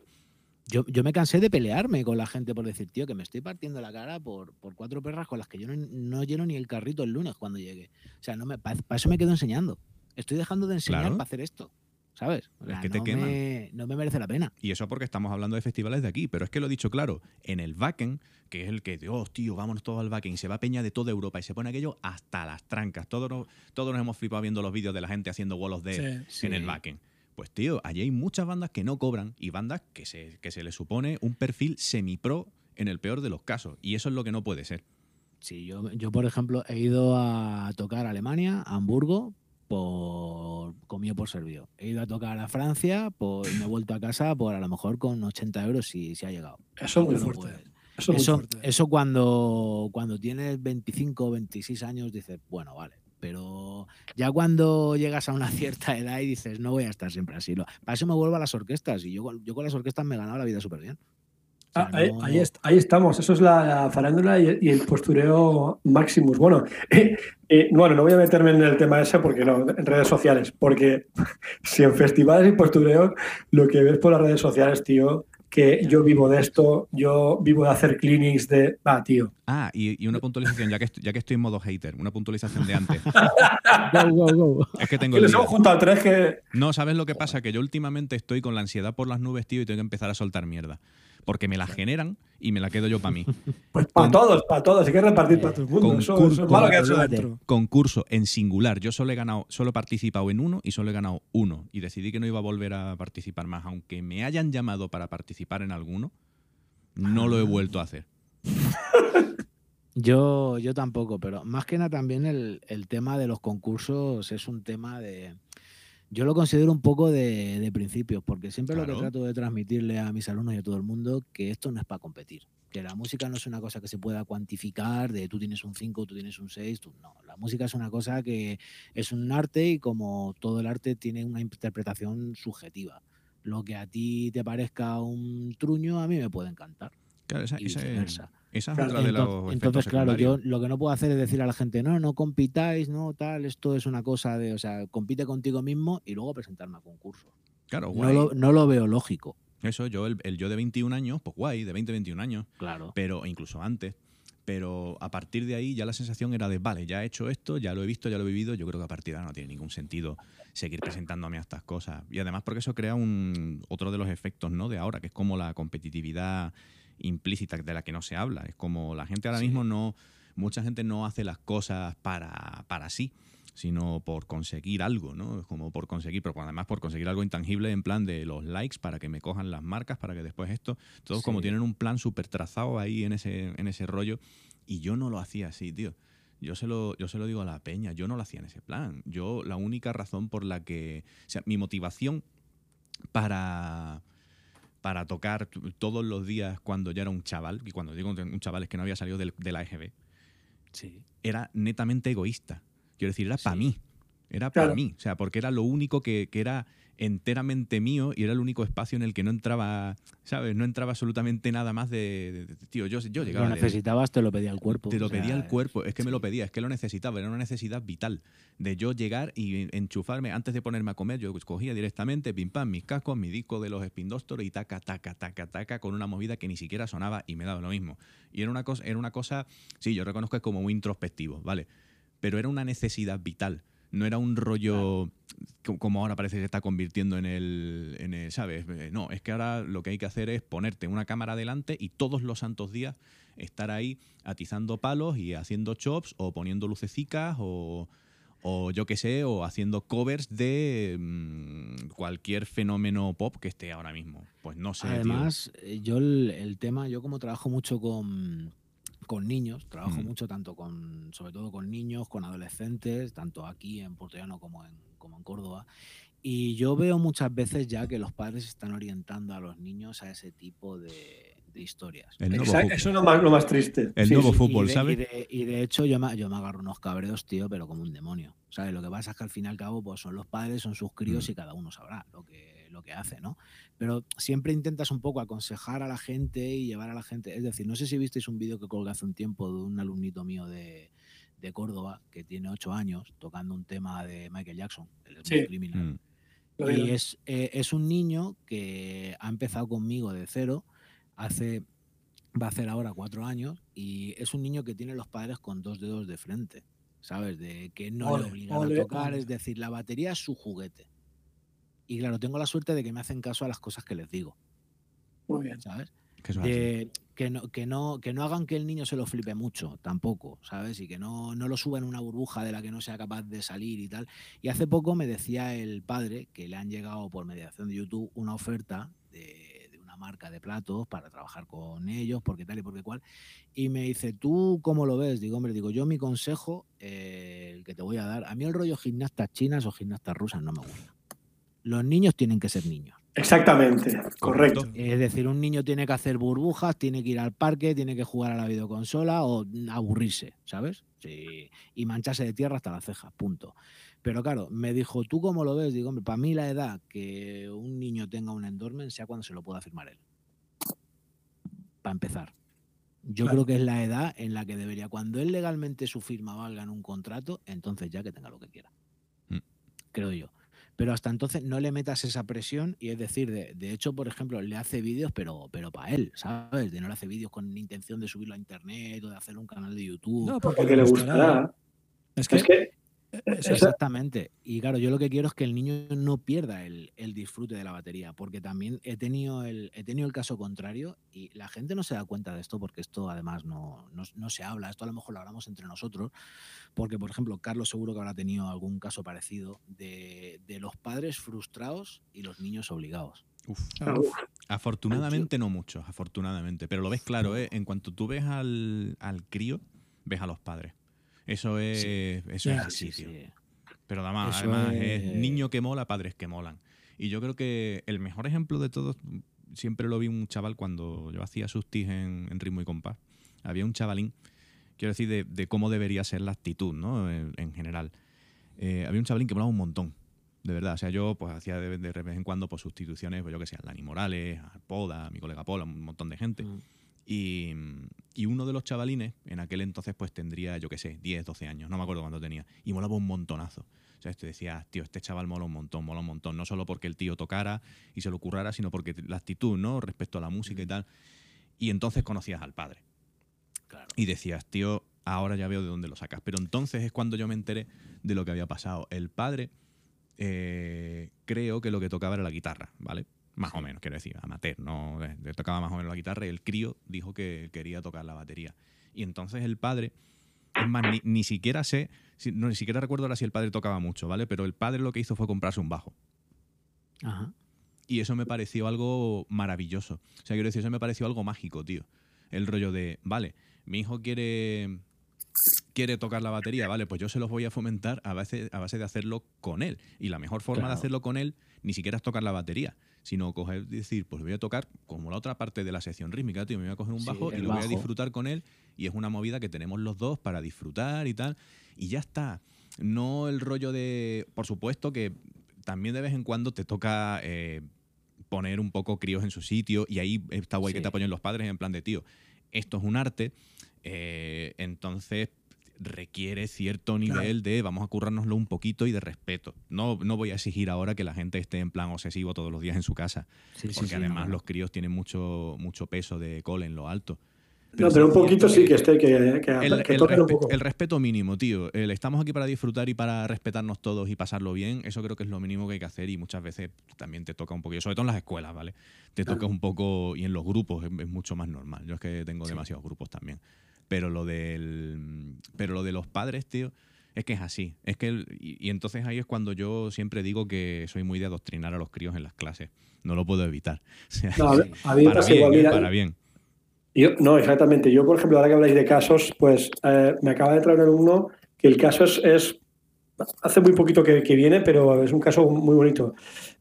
Yo- Yo, me cansé de pelearme con la gente por decir, tío, que me estoy partiendo la cara por, por cuatro perras con las que yo no, no lleno ni el carrito el lunes cuando llegue. O sea, no me, para eso me quedo enseñando. Estoy dejando de enseñar
Claro.
para hacer esto. ¿Sabes? O
Es que te
no,
queman.
me, no me merece la pena.
Y eso porque estamos hablando de festivales de aquí, pero es que lo he dicho claro, en el Wacken, que es el que, Dios, tío, vámonos todos al Wacken, y se va peña de toda Europa y se pone aquello hasta las trancas. Todos nos, todos nos hemos flipado viendo los vídeos de la gente haciendo Wall of Death
Sí,
en el
sí.
Pues tío, allí hay muchas bandas que no cobran y bandas que se, que se les supone un perfil semi-pro en el peor de los casos. Y eso es lo que no puede ser.
Sí, yo, yo, por ejemplo, he ido a tocar a Alemania, a Hamburgo, por comido por servido. He ido a tocar a Francia por, y me he vuelto a casa por a lo mejor con 80 euros si, si ha llegado.
Eso es muy
No
fuerte.
puedes.
Eso muy
Eso,
fuerte.
eso cuando, cuando tienes 25 o 26 años dices, bueno, vale. Pero ya cuando llegas a una cierta edad y dices, no voy a estar siempre así. Lo- Para eso me vuelvo a las orquestas. Y yo, con- yo con las orquestas me he ganado la vida súper bien. O sea,
Ah, ahí,
no-
ahí est- ahí estamos, eso es la, la farándula y, y el postureo Maximus. Bueno, eh, eh, bueno, no voy a meterme en el tema ese porque no, en redes sociales, porque si en festivales y postureo lo que ves por las redes sociales, tío, que yo vivo de esto, yo vivo de hacer clinics de... Va, tío.
Ah, y, y una puntualización, ya que, est- ya que estoy en modo hater, una puntualización de antes.
Go, go, go.
Es que tengo
les hemos juntado tres que...
No, ¿sabes lo que pasa? Que yo últimamente estoy con la ansiedad por las nubes, tío, y tengo que empezar a soltar mierda. Porque me la generan y me la quedo yo para mí.
Pues para todos, para todos, hay que repartir para todo el mundo. Eso,
Concurso-
eso es malo que hace
Olvídate.
dentro.
Concurso en singular. Yo solo he ganado, solo he participado en uno y solo he ganado uno. Y decidí que no iba a volver a participar más. Aunque me hayan llamado para participar en alguno, no lo he vuelto a hacer.
Yo, yo tampoco, pero más que nada también el, el tema de los concursos es un tema de... Yo lo considero un poco de, de principios, porque siempre lo que trato de transmitirle a mis alumnos y a todo el mundo, que esto no es para competir, que la música no es una cosa que se pueda cuantificar, de tú tienes un 5, tú tienes un 6, tú no, la música es una cosa que es un arte y como todo el arte tiene una interpretación subjetiva. Lo que a ti te parezca un truño, a mí me puede encantar.
Claro, esa,
Y viceversa.
esa es
Claro.
otra de los
Entonces, claro, yo lo que no puedo hacer es decir a la gente, no, no compitáis, no, tal, esto es una cosa de, o sea, compite contigo mismo y luego presentarme a concursos.
Claro,
No
guay.
lo, no lo veo lógico,
Eso, yo, el, el yo de 21 años, pues guay, de 20, 21 años,
claro.
pero incluso antes. Pero a partir de ahí ya la sensación era de, vale, ya he hecho esto, ya lo he visto, ya lo he vivido, yo creo que a partir de ahora no tiene ningún sentido seguir presentándome a estas cosas. Y además porque eso crea un otro de los efectos ¿no? de ahora, que es como la competitividad implícita de la que no se habla. Es como la gente ahora
Sí.
mismo no, mucha gente no hace las cosas para, para sí sino por conseguir algo, ¿no? Es como por conseguir, pero además por conseguir algo intangible en plan de los likes para que me cojan las marcas, para que después esto, todos como tienen un plan súper trazado ahí en ese, en ese rollo, y yo no lo hacía así, tío. Yo se, lo, yo se lo digo a la peña, yo no lo hacía en ese plan. Yo, la única razón por la que, o sea, mi motivación para, para tocar todos los días cuando ya era un chaval, y cuando digo un chaval es que no había salido del- de la EGB,
Sí.
era netamente egoísta. Quiero decir, era para mí. Era para
Claro.
mí. O sea, porque era lo único que, que era enteramente mío y era el único espacio en el que no entraba, ¿sabes? No entraba absolutamente nada más de. de- de- tío, yo, yo llegaba.
Lo
de-
necesitabas, te lo pedía el cuerpo.
te lo
sea,
pedía el cuerpo, es que me lo
sí.
pedía, es que lo necesitaba, era una necesidad vital de yo llegar y enchufarme antes de ponerme a comer, yo cogía directamente, pim pam, mis cascos, mi disco de los Spin Doctor y taca, taca, taca, taca, con una movida que ni siquiera sonaba y me daba lo mismo. Y era una cosa, era una cosa, sí, yo reconozco que es como muy introspectivo, ¿vale? Pero era una necesidad vital. No era un rollo co- como ahora parece que se está convirtiendo en el, en el, ¿sabes? Eh, No, es que ahora lo que hay que hacer es ponerte una cámara delante y todos los santos días estar ahí atizando palos y haciendo chops o poniendo lucecicas o, o yo qué sé, o haciendo covers de mm, cualquier fenómeno pop que esté ahora mismo. Pues no sé.
Además, eh, yo el, el tema, yo como trabajo mucho con, con niños, trabajo
Mm.
mucho tanto con, sobre todo con niños, con adolescentes, tanto aquí en Puerto Llano como en, como en Córdoba. Y yo veo muchas veces ya que los padres están orientando a los niños a ese tipo de, de historias.
El nuevo
Exacto. Eso es lo más, lo más triste.
El
Sí,
nuevo
sí.
fútbol,
y de,
¿sabes?
Y de, y de hecho, yo me, yo me agarro unos cabreos, tío, pero como un demonio. ¿Sabes? Lo que pasa es que al fin y al cabo, pues son los padres, son sus críos
Mm.
y cada uno sabrá lo que, lo que hace, ¿no? Pero siempre intentas un poco aconsejar a la gente y llevar a la gente. Es decir, no sé si visteis un vídeo que colgué hace un tiempo de un alumnito mío de, de Córdoba que tiene ocho años tocando un tema de Michael Jackson, el
Sí.
Criminal.
Mm.
Y es, eh, es un niño que ha empezado conmigo de cero, hace, va a hacer ahora cuatro años, y es un niño que tiene los padres con dos dedos de frente, ¿sabes? De que no
Ole,
le obligan
ole,
a tocar,
ole.
es decir, la batería es su juguete. Y claro, tengo la suerte de que me hacen caso a las cosas que les digo,
Muy bien.
¿sabes? De- que, no, que, no, que no hagan que el niño se lo flipe mucho, tampoco, ¿sabes? Y que no, no lo suban en una burbuja de la que no sea capaz de salir y tal. Y hace poco me decía el padre que le han llegado por mediación de YouTube una oferta de, de una marca de platos para trabajar con ellos, porque tal y porque cual. Y me dice, ¿tú cómo lo ves? Digo, hombre, digo, yo mi consejo, eh, el que te voy a dar, a mí el rollo gimnastas chinas o gimnastas rusas no me gusta. Los niños tienen que ser niños.
Exactamente, correcto.
Es decir, un niño tiene que hacer burbujas, tiene que ir al parque, tiene que jugar a la videoconsola o aburrirse, ¿sabes? Sí, y mancharse de tierra hasta las cejas, punto. Pero claro, me dijo, ¿tú cómo lo ves? Digo, hombre, para mí la edad que un niño tenga un endorment sea cuando se lo pueda firmar él. Para empezar. Yo
Claro.
creo que es la edad en la que debería, cuando él legalmente su firma valga en un contrato, entonces ya que tenga lo que quiera.
Mm.
Creo yo. Pero hasta entonces no le metas esa presión y es decir, de, de hecho, por ejemplo, le hace vídeos, pero, pero para él, ¿sabes? De no le hace vídeos con intención de subirlo a internet o de hacer un canal de YouTube.
No, porque,
Porque le gustará.
Es que,
Es que
Exactamente. Y claro, yo lo que quiero es que el niño no pierda el, el disfrute de la batería, porque también he tenido, el, he tenido el caso contrario y la gente no se da cuenta de esto porque esto además no, no, no se habla, esto a lo mejor lo hablamos entre nosotros, porque por ejemplo Carlos seguro que habrá tenido algún caso parecido de, de los padres frustrados y los niños obligados.
Uf.
Uf,
Afortunadamente no muchos, afortunadamente. Pero lo ves claro, ¿eh? En cuanto tú ves al, al crío, ves a los padres. Eso es, eso es
Ya,
así,
Sí,
tío.
sí.
Pero además,
Eso
además
es-
es niño que mola, padres que molan. Y yo creo que el mejor ejemplo de todos, siempre lo vi un chaval cuando yo hacía sustis en, en ritmo y compás. Había un chavalín, quiero decir, de, de cómo debería ser la actitud, ¿no? En, en general. Eh, había un chavalín que molaba un montón, de verdad. O sea, yo pues hacía de, de vez en cuando pues, sustituciones, pues yo que sé, a Dani Morales, a Poda, a mi colega Pola, un montón de gente.
Mm.
Y, y uno de los chavalines, en aquel entonces, pues tendría, yo qué sé, 10, 12 años, no me acuerdo cuánto tenía, y molaba un montonazo. O sea, te decía, tío, este chaval mola un montón, mola un montón, no solo porque el tío tocara y se lo currara, sino porque la actitud, ¿no? Respecto a la música y tal. Y entonces conocías al padre.
Claro.
Y decías, tío, ahora ya veo de dónde lo sacas. Pero entonces es cuando yo me enteré de lo que había pasado. El padre, eh, creo que lo que tocaba era la guitarra, ¿vale? Más o menos, quiero decir, amateur, no le tocaba más o menos la guitarra y el crío dijo que quería tocar la batería. Y entonces el padre, es más, ni, ni siquiera sé, si- no, ni siquiera recuerdo ahora si el padre tocaba mucho, ¿vale? Pero el padre lo que hizo fue comprarse un bajo.
Ajá.
Y eso me pareció algo maravilloso. O sea, quiero decir, eso me pareció algo mágico, tío. El rollo de, vale, mi hijo quiere, quiere tocar la batería, vale, pues yo se los voy a fomentar a base, a base de hacerlo con él. Y la mejor forma de hacerlo con él ni siquiera es tocar la batería, sino coger decir, pues voy a tocar como la otra parte de la sección rítmica, tío. Me voy a coger un
Sí,
bajo y lo voy a disfrutar con él. Y es una movida que tenemos los dos para disfrutar y tal. Y ya está. No el rollo de. Por supuesto que también de vez en cuando te toca eh, poner un poco críos en su sitio. Y ahí está guay que te apoyen los padres en plan de tío. Esto es un arte. eh, entonces requiere cierto nivel de vamos a currárnoslo un poquito y de respeto. No, no voy a exigir ahora que la gente esté en plan obsesivo todos los días en su casa,
Sí, sí,
porque
sí,
además
no,
los críos tienen mucho, mucho peso de cole en lo alto.
no, pero un poquito sí que esté, que, que,
el,
que
el
toquen un poco.
el respeto mínimo, tío. El estamos aquí para disfrutar y para respetarnos todos y pasarlo bien. Eso creo que es lo mínimo que hay que hacer y muchas veces también te toca un poquito, sobre todo en las escuelas, ¿vale? Te toca un poco y en los grupos es, es mucho más normal. Yo es que tengo demasiados grupos también. Pero lo del pero lo de los padres, tío, es que es así. Es que el- y, y entonces ahí es cuando yo siempre digo que soy muy de adoctrinar a los críos en las clases. No lo puedo evitar. O sea,
No, a mí- a mí me
para bien,
igual, mira,
para bien.
Yo, no, exactamente. Yo, por ejemplo, ahora que habláis de casos, pues eh, me acaba de entrar un alumno que el caso es, es- hace muy poquito que, que viene, pero es un caso muy bonito.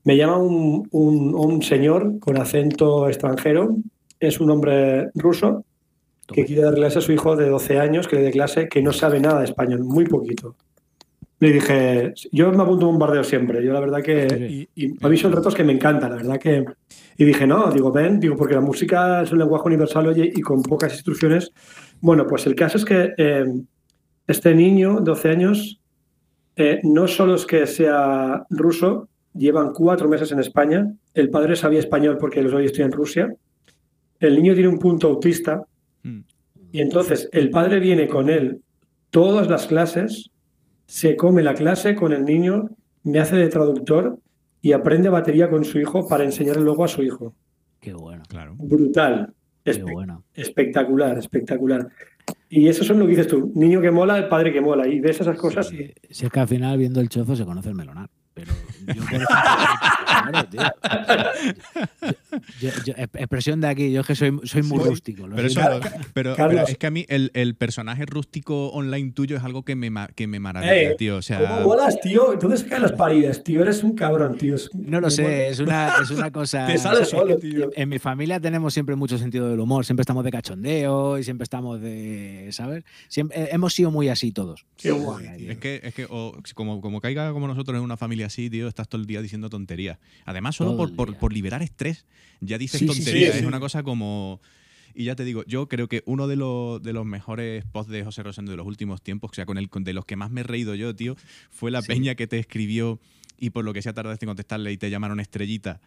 Me llama un, un- un señor con acento extranjero, es un hombre ruso que quiere dar clase a su hijo de 12 años, que le dé clase, que no sabe nada de español, muy poquito. Le dije, yo me apunto a un bombardeo siempre, yo la verdad que...
Y,
Y a mí son retos que me encantan, la verdad que... Y dije, no, digo, ven, digo, porque la música es un lenguaje universal, oye, y con pocas instrucciones. Bueno, pues el caso es que eh, este niño, 12 años, eh, no solo es que sea ruso, llevan cuatro meses en España, el padre sabía español porque los hoy estoy en Rusia, el niño tiene un punto autista. Y entonces el padre viene con él todas las clases, se come la clase con el niño, me hace de traductor y aprende batería con su hijo para enseñarle luego a su hijo.
Qué bueno,
Claro.
Brutal.
qué bueno.
espectacular, espectacular. Y eso es lo que dices tú, niño que mola, el padre que mola. Y ves esas cosas
Sí,
y-
Si es que al final viendo el chozo se conoce el melonar. Pero yo, por ejemplo, claro, tío. Yo- yo- exp- expresión de aquí, yo es que soy, soy muy
Sí.
rústico.
Pero, eso,
siento.
pero,
Carlos.
pero es que a mí el, el personaje rústico online tuyo es algo que me, que me maravilla,
Eh,
tío. O sea,
¿Cómo molas, tío? Entonces caen las paridas, tío. Eres un cabrón, tío.
No lo sé, es una, es una cosa.
Te sale solo, tío.
En mi familia tenemos siempre mucho sentido del humor, siempre estamos de cachondeo y siempre estamos de. ¿Sabes? Siempre, eh, hemos sido muy así todos.
Qué guay,
es que, es que o, como, como caiga como nosotros en una familia así, tío, estás todo el día diciendo tonterías. Además, solo por, por, liberar estrés, ya dices
Sí,
tonterías.
sí,
es una cosa como. Y ya te digo, yo creo que uno de los, de los mejores posts de José Rosendo de los últimos tiempos, o sea, con el, con- de los que más me he reído yo, tío, fue la peña que te escribió y por lo que sea tardaste en contestarle y te llamaron estrellita.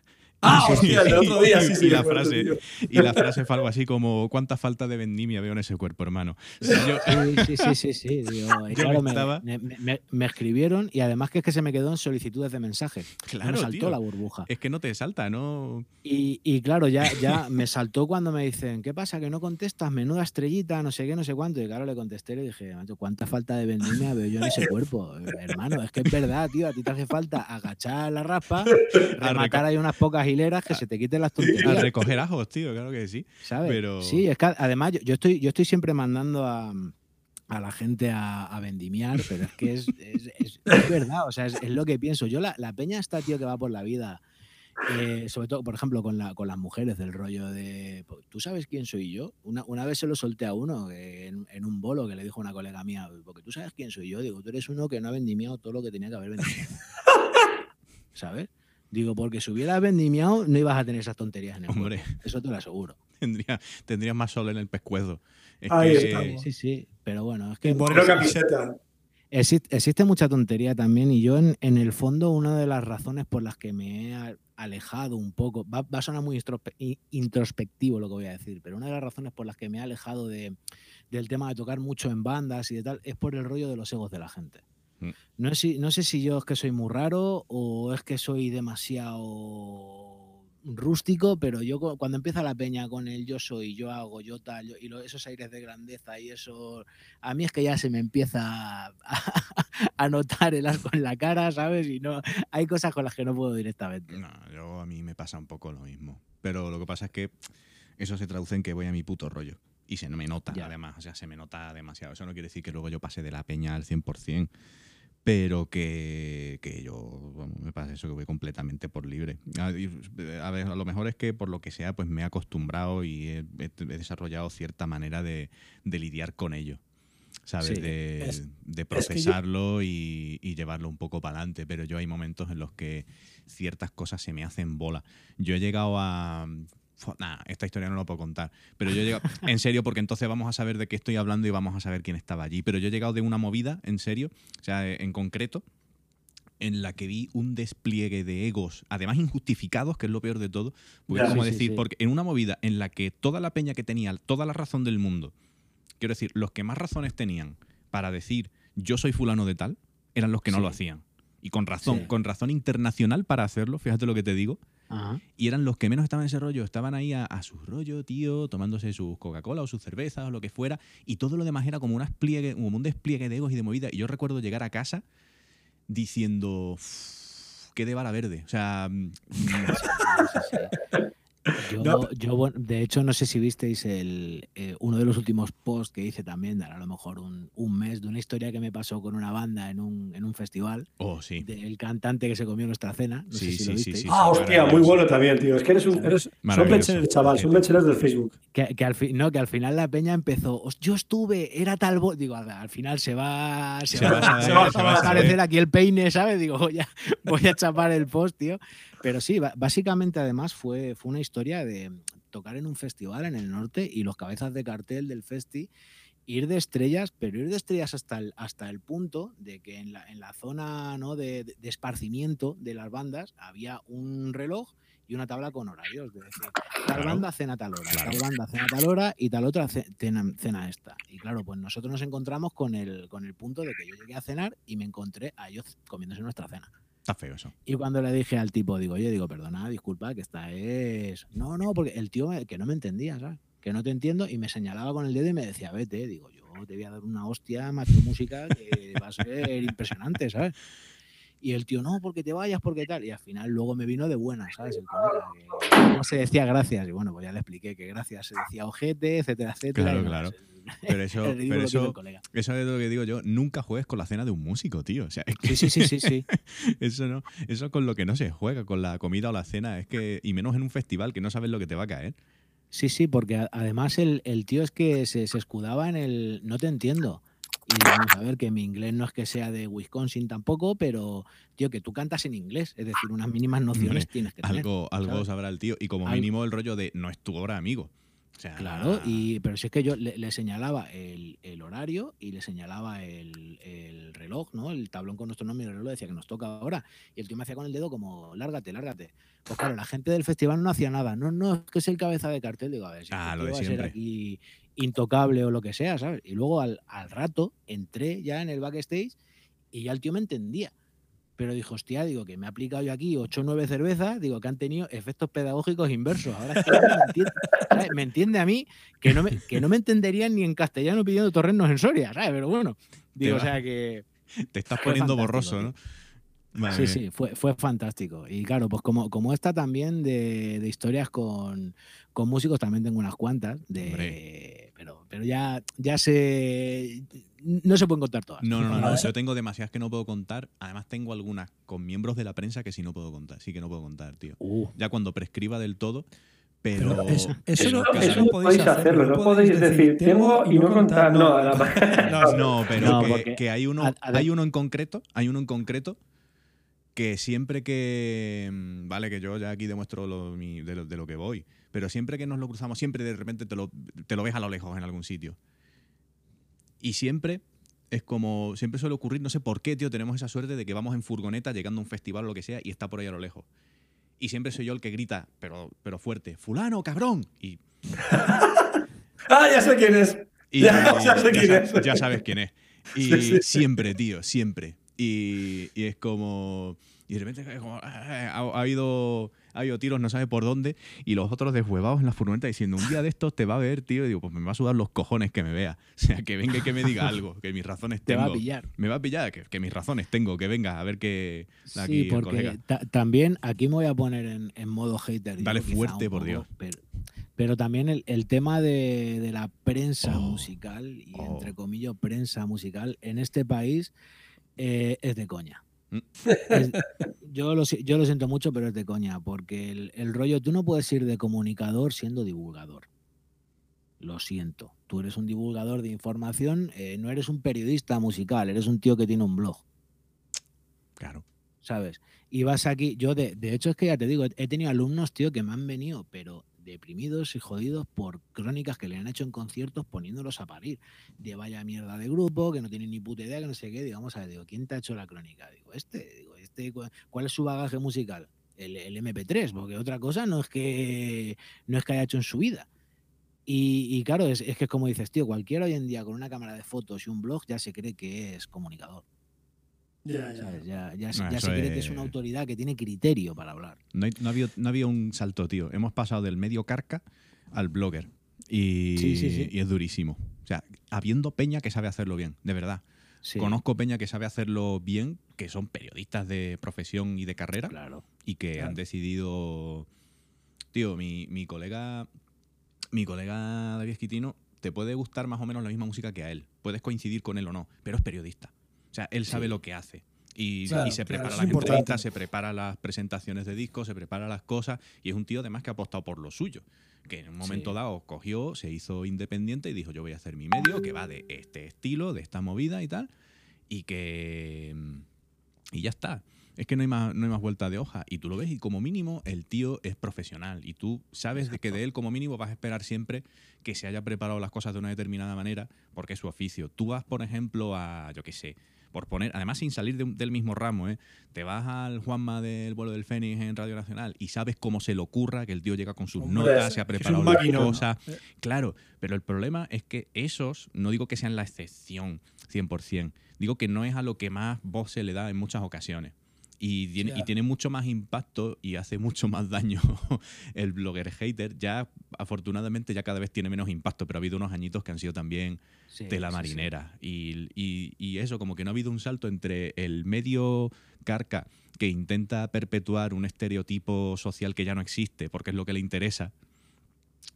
Ah, hostia, el otro día, sí, sí.
y, la frase,
tío.
y la frase fue algo así como: ¿Cuánta falta de vendimia veo en ese cuerpo, hermano? O sea, yo-
Sí, sí, sí, sí, sí. digo, y
Yo
claro, me,
estaba-
me- me- me escribieron y además que es que se me quedó en solicitudes de mensaje.
Claro,
me saltó
tío.
la burbuja.
es que no te salta, ¿no?
Y, y claro, ya, ya me saltó cuando me dicen, ¿qué pasa? Que no contestas, menuda estrellita, no sé qué, no sé cuánto. Y claro, le contesté y le dije, "Macho, ¿cuánta falta de vendimia veo yo en ese cuerpo? Hermano, es que es verdad, tío, a ti te hace falta agachar la raspa, rematar ahí unas pocas hileras que se te quiten las
A
tonterías.
recoger ajos, tío, claro que sí.
¿sabes?
Pero-
Sí, es que además yo, yo estoy, yo estoy siempre mandando a, a la gente a, a vendimiar, pero es que es, es- es- es verdad, o sea, es, lo que pienso. Yo, la, la peña está, tío, que va por la vida, eh, sobre todo, por ejemplo, con, la, con las mujeres, del rollo de, "Po- ¿tú sabes quién soy yo? Una, una vez se lo solté a uno en, en un bolo que le dijo una colega mía, porque tú sabes quién soy yo, digo, tú eres uno que no ha vendimiado todo lo que tenía que haber vendimiado. ¿Sabes? Digo, porque si hubieras vendimiado no ibas a tener esas tonterías en el
Hombre.
Eso te lo aseguro.
tendría, tendrías más sol en el pescuezo. Es
Ahí
que-
estamos.
Sí, sí, pero bueno, es que
moreno camiseta.
existe, existe mucha tontería también y yo en, en el fondo una de las razones por las que me he alejado un poco, va, va a sonar muy introspectivo lo que voy a decir, pero una de las razones por las que me he alejado de, del tema de tocar mucho en bandas y de tal es por el rollo de los egos de la gente. No, sé si, no sé si yo es que soy muy raro o es que soy demasiado rústico, pero yo cu- cuando empieza la peña con el yo soy, yo hago, yo tal, yo- y lo- esos aires de grandeza y eso, a mí es que ya se me empieza a, a notar el asco en la cara, ¿sabes? Y no, hay cosas con las que no puedo directamente.
No, yo a mí me pasa un poco lo mismo. Pero lo que pasa es que eso se traduce en que voy a mi puto rollo. Y se no me nota,
Ya.
además. O sea, se me nota demasiado. Eso no quiere decir que luego yo pase de la peña al 100%. Pero que, que yo me pasa eso, que voy completamente por libre. A, y, a ver, a lo mejor es que por lo que sea, pues me he acostumbrado y he, desarrollado cierta manera de, de lidiar con ello. ¿Sabes?
Sí,
de,
es-
de
yo-
procesarlo y, y llevarlo un poco para adelante. Pero yo hay momentos en los que ciertas cosas se me hacen bola. Yo he llegado a. Nah, esta historia no la puedo contar. Pero yo he llegado. En serio, porque entonces vamos a saber de qué estoy hablando y vamos a saber quién estaba allí. Pero yo he llegado de una movida, en serio, o sea, en concreto, en la que vi un despliegue de egos, además injustificados, que es lo peor de todo. Porque como
Sí,
decir,
sí.
porque en una movida en la que toda la peña que tenía toda la razón del mundo, quiero decir, los que más razones tenían para decir yo soy fulano de tal, eran los que no lo hacían. Y con razón, con razón internacional para hacerlo, fíjate lo que te digo.
Ajá.
Y eran los que menos estaban en ese rollo, estaban ahí a, a su rollo, tío, tomándose sus Coca-Cola o sus cervezas o lo que fuera, y todo lo demás era como, un despliegue, como un despliegue de egos y de movida. Y yo recuerdo llegar a casa diciendo, "Uf, qué de bala verde. O sea, mm,
Yo,
No.
yo, de hecho, no sé si visteis el, eh, uno de los últimos posts que hice también, de a lo mejor un, un mes, de una historia que me pasó con una banda en un, en un festival,
oh, sí.
del cantante que se comió nuestra cena. No
Sí,
sé si
sí,
lo
sí,
visteis.
sí.
Ah, hostia, muy bueno también, tío. Es que eres un. Eres, son mecheros, chaval, son mecheros del Facebook.
Que, que al fi- no, que al final la peña empezó, "Os- yo estuve, era tal bo-". Digo, al, al final se va, se,
Se
va,
va a saber,
se va
se va a
a aparecer aquí el peine, ¿sabes? Digo, voy a, voy a chapar el post, tío. Pero sí, básicamente además fue, fue una historia de tocar en un festival en el norte y los cabezas de cartel del festi ir de estrellas, pero ir de estrellas hasta el, hasta el punto de que en la, en la zona ¿no? de, de esparcimiento de las bandas había un reloj y una tabla con horarios. De decir, tal
Claro.
banda cena tal hora,
Claro.
tal banda cena tal hora y tal otra ce- cena, cena esta. Y claro, pues nosotros nos encontramos con el, con el punto de que yo llegué a cenar y me encontré a ellos comiéndose nuestra cena.
Está feo eso.
Y cuando le dije al tipo, digo, oye, digo, perdona, disculpa, que esta es. No, no, porque el tío que no me entendía, ¿sabes? Que no te entiendo y me señalaba con el dedo y me decía, vete, digo, yo te voy a dar una hostia, macho música, que va a ser impresionante, ¿sabes? Y el tío, no, porque te vayas, porque tal. Y al final luego me vino de buena, ¿sabes? No se decía gracias. Y bueno, pues ya le expliqué que gracias se decía ojete, etcétera, etcétera.
Claro, claro.
pues
Pero eso, pero eso, eso es lo que digo yo. Nunca juegues con la cena de un músico, tío. O sea, es que
Sí, sí, sí, sí, sí.
eso no, eso con lo que no se juega, con la comida o la cena, es que, y menos en un festival que no sabes lo que te va a caer.
Sí, sí, porque además el, el tío es que se, se escudaba en el no te entiendo. Y vamos a ver que mi inglés no es que sea de Wisconsin tampoco, pero tío, que tú cantas en inglés, es decir, unas mínimas nociones tienes que tener.
Algo, algo
¿sabes?
sabrá el tío. Y como mínimo el rollo de no es tu hora, amigo. O sea,
Claro, y, pero si es que yo le, le señalaba el, el horario y le señalaba el, el reloj, ¿no? El tablón con nuestro nombre y el reloj decía que nos toca ahora. Y el tío me hacía con el dedo como, lárgate, lárgate. Pues claro, la gente del festival no hacía nada. No, no, es que es el cabeza de cartel. Digo, a ver, si
Ah, lo de
va a ser
siempre.
aquí intocable o lo que sea, ¿sabes? Y luego al, al rato entré ya en el backstage y ya el tío me entendía. Pero dijo, hostia, digo, que me ha aplicado yo aquí 8 o 9 cervezas, digo, que han tenido efectos pedagógicos inversos. Ahora es que me entiende, ¿sabes? me entiende a mí que no, me, que no me entenderían ni en castellano pidiendo torrenos en Soria, ¿sabes? Pero bueno, digo, o sea que...
te estás poniendo borroso, ¿no? Madre
Sí, sí, fue, fue fantástico. Y claro, pues como, como esta también de, de historias con, con músicos, también tengo unas cuantas, de,
Hombre.
Pero, pero ya, ya se... No se pueden contar todas.
No, no, no, Yo tengo demasiadas que no puedo contar. Además, tengo algunas con miembros de la prensa que sí no puedo contar. Sí que no puedo contar, tío.
Uh,
Ya cuando prescriba del todo. Pero.
Pero es- eso no-
Eso no podéis hacerlo, no podéis decir, tengo y no contar. No, la-
No,
No, pero
No,
que, hay uno,
a- a ver-
hay uno en concreto, hay uno en concreto que siempre que mm, vale que yo ya aquí demuestro lo, mi- de, lo, de lo que voy, pero siempre que nos lo cruzamos, siempre de repente te lo, te lo ves a lo lejos en algún sitio. Y siempre es como, siempre suele ocurrir, no sé por qué, tío, tenemos esa suerte de que vamos en furgoneta llegando a un festival o lo que sea y está por ahí a lo lejos. Y siempre soy yo el que grita, pero, pero fuerte, fulano, cabrón. Y
Ah, ya sé quién es.
y
Ya- ya sé quién es.
ya sabes quién es. Y
Sí, sí.
siempre, tío, siempre. Y, y es como. Y de repente es como, ah, ha, ha habido, ha habido tiros, no sabe por dónde. Y los otros deshuevados en la furgoneta diciendo: Un día de estos te va a ver, tío. Y digo: Pues me va a sudar los cojones que me vea. O sea, que venga y que me diga algo, que mis razones
te
tengo.
va a pillar.
Me va a pillar, que, que mis razones tengo, que venga a ver qué. aquí
Sí, porque también aquí me voy a poner en, en modo hater.
Dale fuerte, por
poco,
Dios.
Pero, pero también el, el tema de, de la prensa
Oh,
musical, y
oh.
entre comillas, prensa musical, en este país eh, es de coña. Es- yo, lo, si- yo lo siento mucho, pero es de coña, porque el, el rollo, tú no puedes ir de comunicador siendo divulgador. Lo siento. Tú eres un divulgador de información, eh, no eres un periodista musical, eres un tío que tiene un blog.
Claro.
¿sabes? Y vas aquí, yo de, de hecho es que ya te digo, he- he tenido alumnos, tío, que me han venido, pero deprimidos y jodidos por crónicas que le han hecho en conciertos poniéndolos a parir. De vaya mierda de grupo, que no tienen ni puta idea, que no sé qué, digamos, a ver, digo, ¿quién te ha hecho la crónica? Digo, este, digo, este, cu- ¿cuál es su bagaje musical? El, el MP3, porque otra cosa no es que no es que haya hecho en su vida. Y, y claro, es, es que es como dices, tío, cualquiera hoy en día con una cámara de fotos y un blog ya se cree que es comunicador.
Ya, ya.
Ya, ya,
No,
ya se cree que es
es-
una autoridad que tiene criterio para hablar.
No, hay- no, había, no había un salto, tío. Hemos pasado del medio carca al blogger. Y,
Sí, sí, sí.
y es durísimo. O sea, habiendo peña que sabe hacerlo bien, de verdad.
Sí,
Conozco peña que sabe hacerlo bien, que son periodistas de profesión y de carrera,
claro.
y que
Claro.
han decidido. Tío, mi, mi colega. Mi colega David Esquitino te puede gustar más o menos la misma música que a él. Puedes coincidir con él o no, pero es periodista. O sea, él sabe
Sí.
lo que hace. Y,
Claro,
y se
claro,
prepara
eso
las
importante.
entrevistas, se prepara las presentaciones de discos, se prepara las cosas. Y es un tío además que ha apostado por lo suyo. Que en un momento
Sí.
dado cogió, se hizo independiente y dijo: Yo voy a hacer mi medio que va de este estilo, de esta movida y tal. Y que. Y ya está. Es que no hay, más, no hay más vuelta de hoja. Y tú lo ves y como mínimo el tío es profesional. Y tú sabes que de él como mínimo vas a esperar siempre que se haya preparado las cosas de una determinada manera porque es su oficio. Tú vas, por ejemplo, a, yo qué sé, por poner, además sin salir de del mismo ramo, ¿eh? te vas al Juanma del vuelo del Fénix en Radio Nacional y sabes cómo se le ocurra, que el tío llega con sus
Hombre,
notas, se ha preparado las cosas. Claro, pero el problema es que esos, no digo que sean la excepción 100%, digo que no es a lo que más voz se le da en muchas ocasiones. Y tiene, y
Ya.
tiene mucho más impacto y hace mucho más daño el blogger hater. Ya, afortunadamente, ya cada vez tiene menos impacto, pero ha habido unos añitos que han sido también
Sí,
de la
sí, sí.
marinera. Y, y- y eso, como que no ha habido un salto entre el medio carca que intenta perpetuar un estereotipo social que ya no existe, porque es lo que le interesa.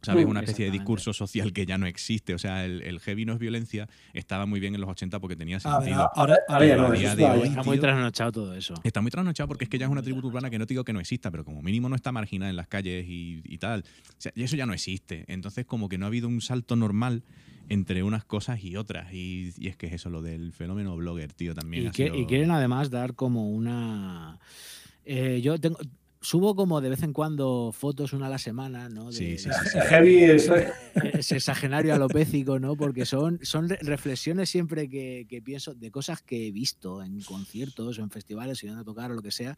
¿Sabes?
Mm,
Una especie de discurso social que ya no existe. O sea, el, el heavy no es violencia estaba muy bien en los 80 porque tenía
A ver,
sentido.
ahora, ahora ya no,
Está muy
tío.
trasnochado todo eso.
Está muy trasnochado porque es que ya es una tribu urbana que no te digo que no exista, pero como mínimo no está marginada en las calles y, y tal. O sea, y eso ya no existe. Entonces, como que no ha habido un salto normal entre unas cosas y otras. Y, y es que es eso, lo del fenómeno blogger, tío, también.
Y,
ha
que-
sido-
y quieren además dar como una... eh, yo tengo... subo como de vez en cuando fotos una a la semana, ¿no? De-
Sí, sí, sí, sí.
Heavy es.
ese exagenario alopécico, ¿no? Porque son, son re- reflexiones siempre que, que pienso de cosas que he visto en conciertos o en festivales, yendo a tocar o lo que sea.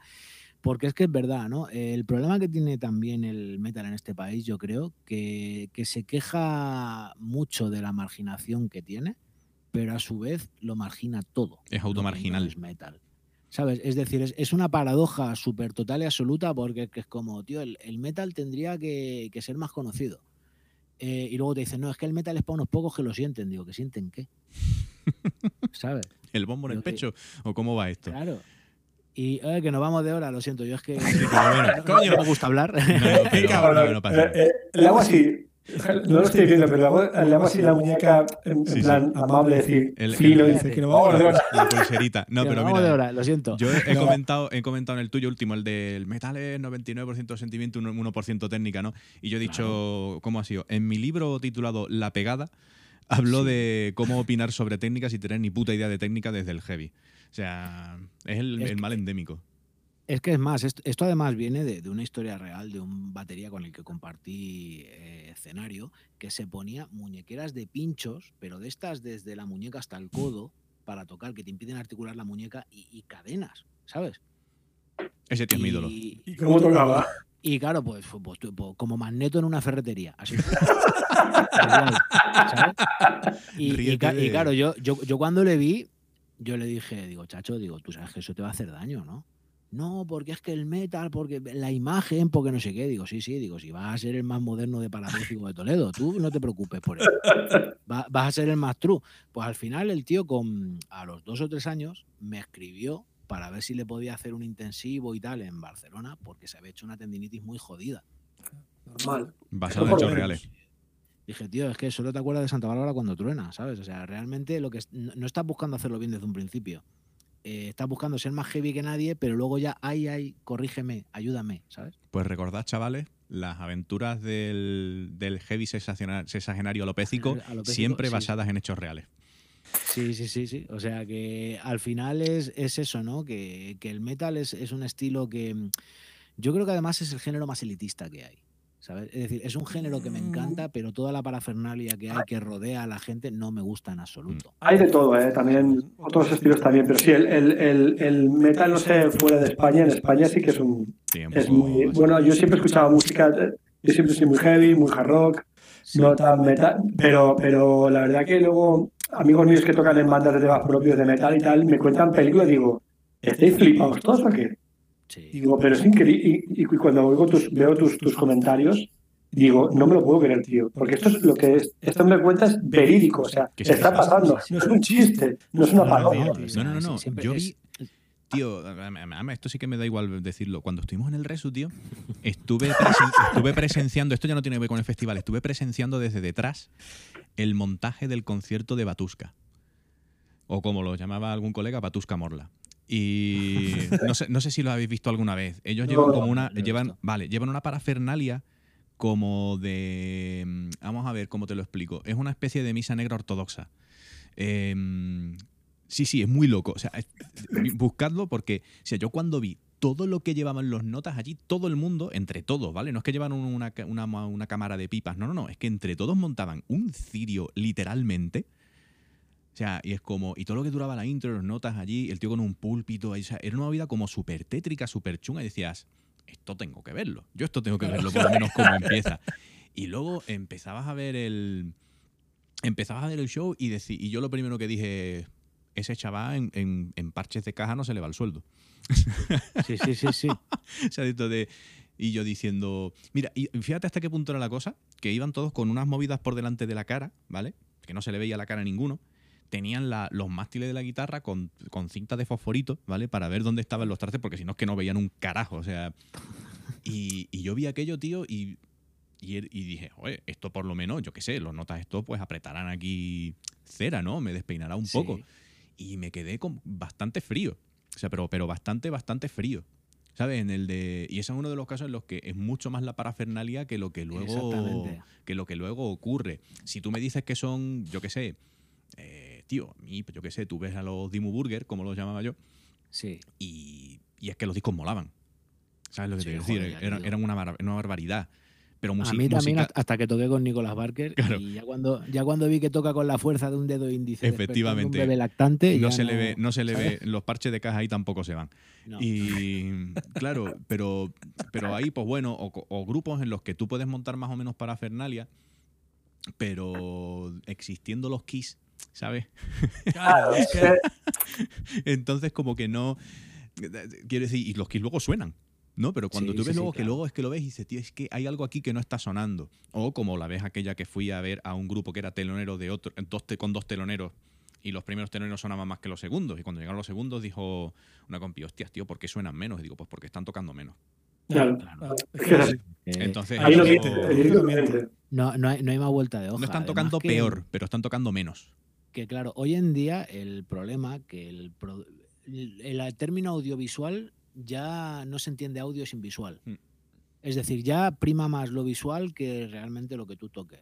Porque es que es verdad, ¿no? El problema que tiene también el metal en este país, yo creo, que, que se queja mucho de la marginación que tiene, pero a su vez lo margina todo.
Es automarginal.
no es metal. ¿Sabes? Es decir, es, es una paradoja súper total y absoluta porque es que es como, tío, el, el metal tendría que, que ser más conocido. Eh, y luego te dicen, no, es que el metal es para unos pocos que lo sienten. Digo, ¿que sienten qué? ¿Sabes?
¿El bombo en el
que-
pecho? ¿O cómo va esto?
Claro. Y eh, que nos vamos de hora, lo siento, yo es que
pero bueno,
no-
coño.
no me gusta hablar.
No, pero- no, no pasa nada.
eh. No lo estoy viendo, pero le hago, le hago así la muñeca en, en
Sí, sí.
plan amable, decir,
El-
fino,
el-
dice que no vamos de hora.
La pulserita. No, pero
de
mira.
hora, lo siento.
Yo he,
No.
comentado, he comentado en el tuyo último, el del metal es 99% sentimiento, un 1% técnica, ¿no? Y yo he dicho, ¿cómo ha sido? En mi libro titulado La pegada, hablo
Sí.
de cómo opinar sobre técnicas y tener ni puta idea de técnica desde el heavy. O sea, es el,
Es
el
que-
mal endémico.
Es que es más, esto, esto además viene de, de una historia real de un batería con el que compartí eh, escenario, que se ponía muñequeras de pinchos, pero de estas desde la muñeca hasta el codo, para tocar, que te impiden articular la muñeca, y, y cadenas, ¿sabes?
Ese tío es mi ídolo.
Y,
¿Y cómo tocaba?
y claro, pues, pues, tú- pues, como magneto en una ferretería, así. Igual, ¿sabes? Y, y claro, yo, yo, yo cuando le vi, yo le dije, digo, chacho, digo, tú sabes que eso te va a hacer daño, ¿no? No, porque es que el metal, porque la imagen, porque no sé qué. Digo, sí, sí, digo, si vas a ser el más moderno de parapléjico de Toledo, tú no te preocupes por eso. Va- vas a ser el más true. Pues al final el tío con a los dos o tres años me escribió para ver si le podía hacer un intensivo y tal en Barcelona, porque se había hecho una tendinitis muy jodida.
Normal.
Basado en hechos reales.
Dije, tío, es que solo te acuerdas de Santa Bárbara cuando truena, ¿sabes? O sea, realmente lo que es- no, no estás buscando hacerlo bien desde un principio. Eh, estás buscando ser más heavy que nadie, pero luego ya, ay, ay, corrígeme, ayúdame, ¿sabes?
Pues recordad, chavales, las aventuras del, del heavy sexagenario alopécico,
Alopécico,
siempre
sí.
basadas en hechos reales.
Sí, sí, sí, sí. O sea que al final es, es eso, ¿no? Que, que el metal es, es un estilo que yo creo que además es el género más elitista que hay. ¿Sabes? Es decir, es un género que me encanta, pero toda la parafernalia que hay que rodea a la gente no me gusta en absoluto.
Hay de todo, ¿eh? También, otros estilos también, pero sí, el, el, el, el metal, no sé, fuera de España, en España sí que es un... Es muy, bueno, yo siempre escuchaba música, eh, yo siempre soy muy heavy, muy hard rock, no tan metal, pero, pero la verdad que luego amigos míos que tocan en bandas de temas propios de metal y tal, me cuentan películas y digo, ¿estáis flipados todos o qué?
Sí.
Digo, pero es increíble. Y, y cuando oigo tus, veo tus, tus comentarios, digo, no me lo puedo creer, tío. Porque esto es lo que es, esto me cuenta es verídico, o sea,
Que sí,
está pasando. No es un chiste, no es una
No, no, No, no, no, Yo vi, tío, esto sí que me da igual decirlo. Cuando estuvimos en el Resu, tío, estuve, presen- estuve presenciando, esto ya no tiene que ver con el festival, estuve presenciando desde detrás el montaje del concierto de Batuska. O como lo llamaba algún colega, Batuska Morla. Y no sé, no sé si lo habéis visto alguna vez. Ellos
No,
llevan como una.
no
llevan, vale, llevan una parafernalia como de. mm, Vamos a ver cómo te lo explico. Es una especie de misa negra ortodoxa. Em, sí, sí, es muy loco. O sea, es- buscadlo porque, o sea, yo cuando vi todo lo que llevaban los notas allí, todo el mundo, entre todos, ¿vale? No es que llevan un- una, una, una cámara de pipas, no, no, no, es que entre todos montaban un cirio literalmente. O sea, y es como, y todo lo que duraba la intro, las notas allí, el tío con un púlpito, ahí, o sea, era una vida como súper tétrica, súper chunga, y decías, esto tengo que verlo, yo esto tengo que verlo, por lo menos cómo empieza. Y luego empezabas a ver el, empezabas a ver el show y, deci- y yo lo primero que dije, ese chaval en, en- en parches de caja no se le va el sueldo.
Sí, sí, sí, sí.
O sea, de- y yo diciendo, mira, y fíjate hasta qué punto era la cosa, que iban todos con unas movidas por delante de la cara, ¿vale? Que no se le veía la cara a ninguno. Tenían la- los mástiles de la guitarra con, con cinta de fosforito, ¿vale? Para ver dónde estaban los trastes, porque si no es que no veían un carajo, o sea. Y, y yo vi aquello, tío, y, y, er- y dije, oye, esto por lo menos, yo qué sé, los notas esto pues apretarán aquí cera, ¿no? Me despeinará un
Sí.
poco. Y me quedé con bastante frío. O sea, pero, pero bastante, bastante frío. ¿Sabes? En el de. Y ese es uno de los casos en los que es mucho más la parafernalia que lo que luego. Que lo que luego ocurre. Si tú me dices que son, yo qué sé, eh, tío, a mí, pues yo qué sé, tú ves a los Dimu Burger, como los llamaba yo,
Sí.
y, y es que los discos molaban. ¿Sabes lo que
Sí,
te quiero
joder,
decir?
ya te
Era,
digo.
era una, bar- una barbaridad. Pero
A mí también
música-
hasta- que toqué con Nicolás Barker
Claro.
y ya cuando, ya cuando vi que toca con la fuerza de un dedo índice
Efectivamente.
un bebé lactante
no se le ve, no se le ve, los parches de caja ahí tampoco se van.
No.
Y claro, pero, pero ahí, pues bueno, o, o grupos en los que tú puedes montar más o menos parafernalia, pero existiendo los keys, ¿sabes?
Claro, es que
Entonces, como que no. Quiero decir, y los keys luego suenan. ¿No? Pero cuando
Sí,
tú ves
sí,
luego que
claro.
luego es que lo ves y dices, tío, es que hay algo aquí que no está sonando. O como la vez aquella que fui a ver a un grupo que era telonero de otro, dos te- con dos teloneros y los primeros teloneros sonaban más que los segundos. Y cuando llegaron los segundos dijo una compi, hostias, tío, ¿por qué suenan menos? Y digo, pues porque están tocando menos.
Claro. Que.
Eh,
Entonces,
Ahí lo
no, no, hay, no hay más vuelta de hoja.
no están
Además
tocando
que-
peor, pero están tocando menos.
Que claro, hoy en día el problema que el, pro- el, el término audiovisual ya no se entiende audio sin visual.
Mm.
Es decir, ya prima más lo visual que realmente lo que tú toques.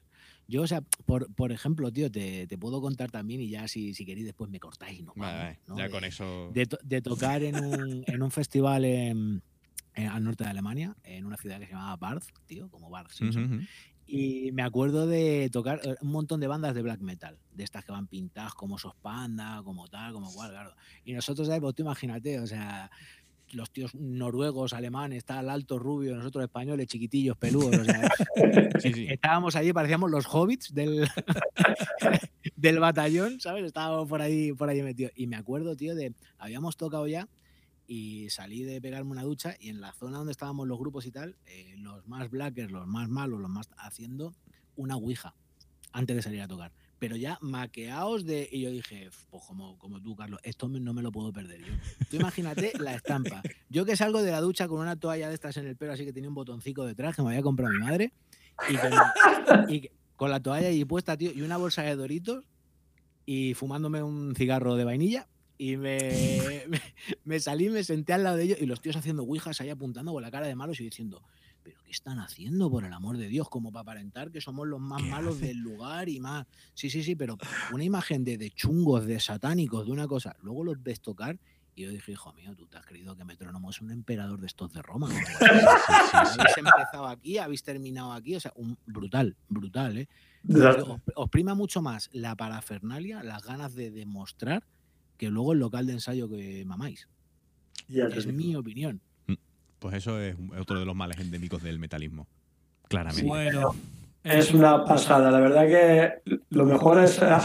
Yo, o sea, por, por ejemplo, tío, te, te puedo contar también y ya si, si queréis después me cortáis, ¿no?
Vale,
Vamos,
vale,
¿no?
ya
De-
con eso.
de, to- de tocar en un, en un festival en- en- al norte de Alemania, en una ciudad que se llamaba Barth, tío, como Barth
ujú.
Y me acuerdo de tocar eh, un montón de bandas de black metal, de estas que van pintadas como Sos Panda, como tal, como cual, claro. Y nosotros, ahí, pues tú imagínate, o sea, los tíos noruegos, alemanes, tal, alto, rubio, nosotros españoles, chiquitillos, peludos, o sea,
Sí, sí.
estábamos allí, parecíamos los hobbits del, del batallón, ¿sabes? Estábamos por ahí, por ahí metidos. Y me acuerdo, tío, de, habíamos tocado ya y salí de pegarme una ducha y en la zona donde estábamos los grupos y tal, eh, los más blackers, los más malos, los más haciendo una ouija antes de salir a tocar. Pero ya maqueados de... Y yo dije, pues como, como tú, Carlos, esto no me lo puedo perder yo. Tú imagínate la estampa. Yo que salgo de la ducha con una toalla de estas en el pelo, así que tenía un botoncito detrás que me había comprado mi madre, y con, y que- con la toalla ahí puesta, tío, y una bolsa de doritos, y fumándome un cigarro de vainilla, y me, me, me salí, me senté al lado de ellos, y los tíos haciendo ouijas ahí apuntando con la cara de malos y diciendo, ¿pero qué están haciendo, por el amor de Dios? Como para aparentar que somos los más
¿Qué
malos del lugar y más. Sí, sí, sí, pero una imagen de, de chungos, de satánicos, de una cosa. Luego los ves tocar y yo dije, hijo mío, tú te has creído que Metrónomo es un emperador de estos de Roma. así? Habéis empezado aquí, habéis terminado aquí, o sea, un, brutal, brutal, ¿eh? Os, os prima mucho más la parafernalia, las ganas de demostrar, que luego el local de ensayo que mamáis.
Ya
Es
digo.
mi opinión.
Pues eso es otro de los males endémicos del metalismo. Claramente.
bueno.
Es una pasada, la verdad que lo mejor es, a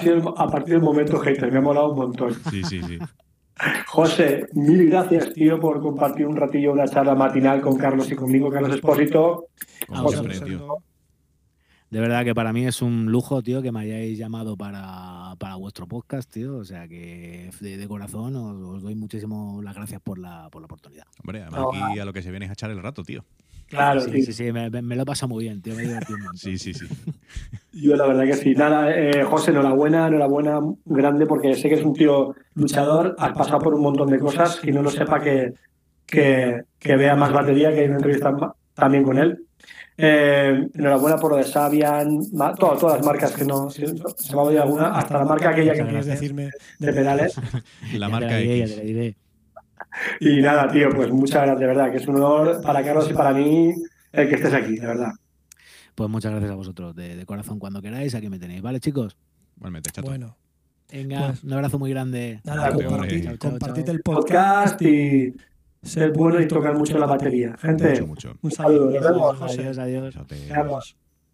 partir del momento hater, me ha molado un montón.
Sí, sí, sí.
José, mil gracias, tío, por compartir un ratillo una charla matinal con Carlos y conmigo, Carlos Espósito.
Como
José
siempre, tío.
De verdad que para mí es un lujo, tío, que me hayáis llamado para, para vuestro podcast, tío. O sea que de, de corazón os, os doy muchísimo las gracias por la, por la oportunidad.
Hombre, además aquí a lo que se viene es a echar el rato, tío.
Claro,
sí,
tío.
sí, sí, me, me- lo he pasado muy bien, tío. Me he divertido un montón.
Sí, sí, sí.
Yo la verdad que sí. Nada, eh, José, enhorabuena, enhorabuena grande, porque sé que es un tío luchador, has pasado por un montón de cosas, y no lo sepa que, que, que vea más batería, que hay una entrevista también con él. Eh, enhorabuena por lo de Sabian, ma- to- todas las marcas que no, si- se me ha olvidado alguna, hasta la marca aquella que
¿Querías decirme?
de pedales.
La marca X.
Y nada, tío, pues muchas gracias, de verdad, que es un honor para Carlos y para mí el que estés aquí, de verdad.
Pues muchas gracias a vosotros. De, de corazón, cuando queráis, aquí me tenéis. ¿Vale, chicos?
Igualmente, chato.
Bueno,
Venga,
Pues-
un abrazo muy grande.
nada, compartid, el podcast.
Podcast y ser bueno y tocar mucho la batería. Gente,
Mucho, mucho.
un saludo, nos vemos.
José.
Adiós, adiós.
Chaote.
Vamos.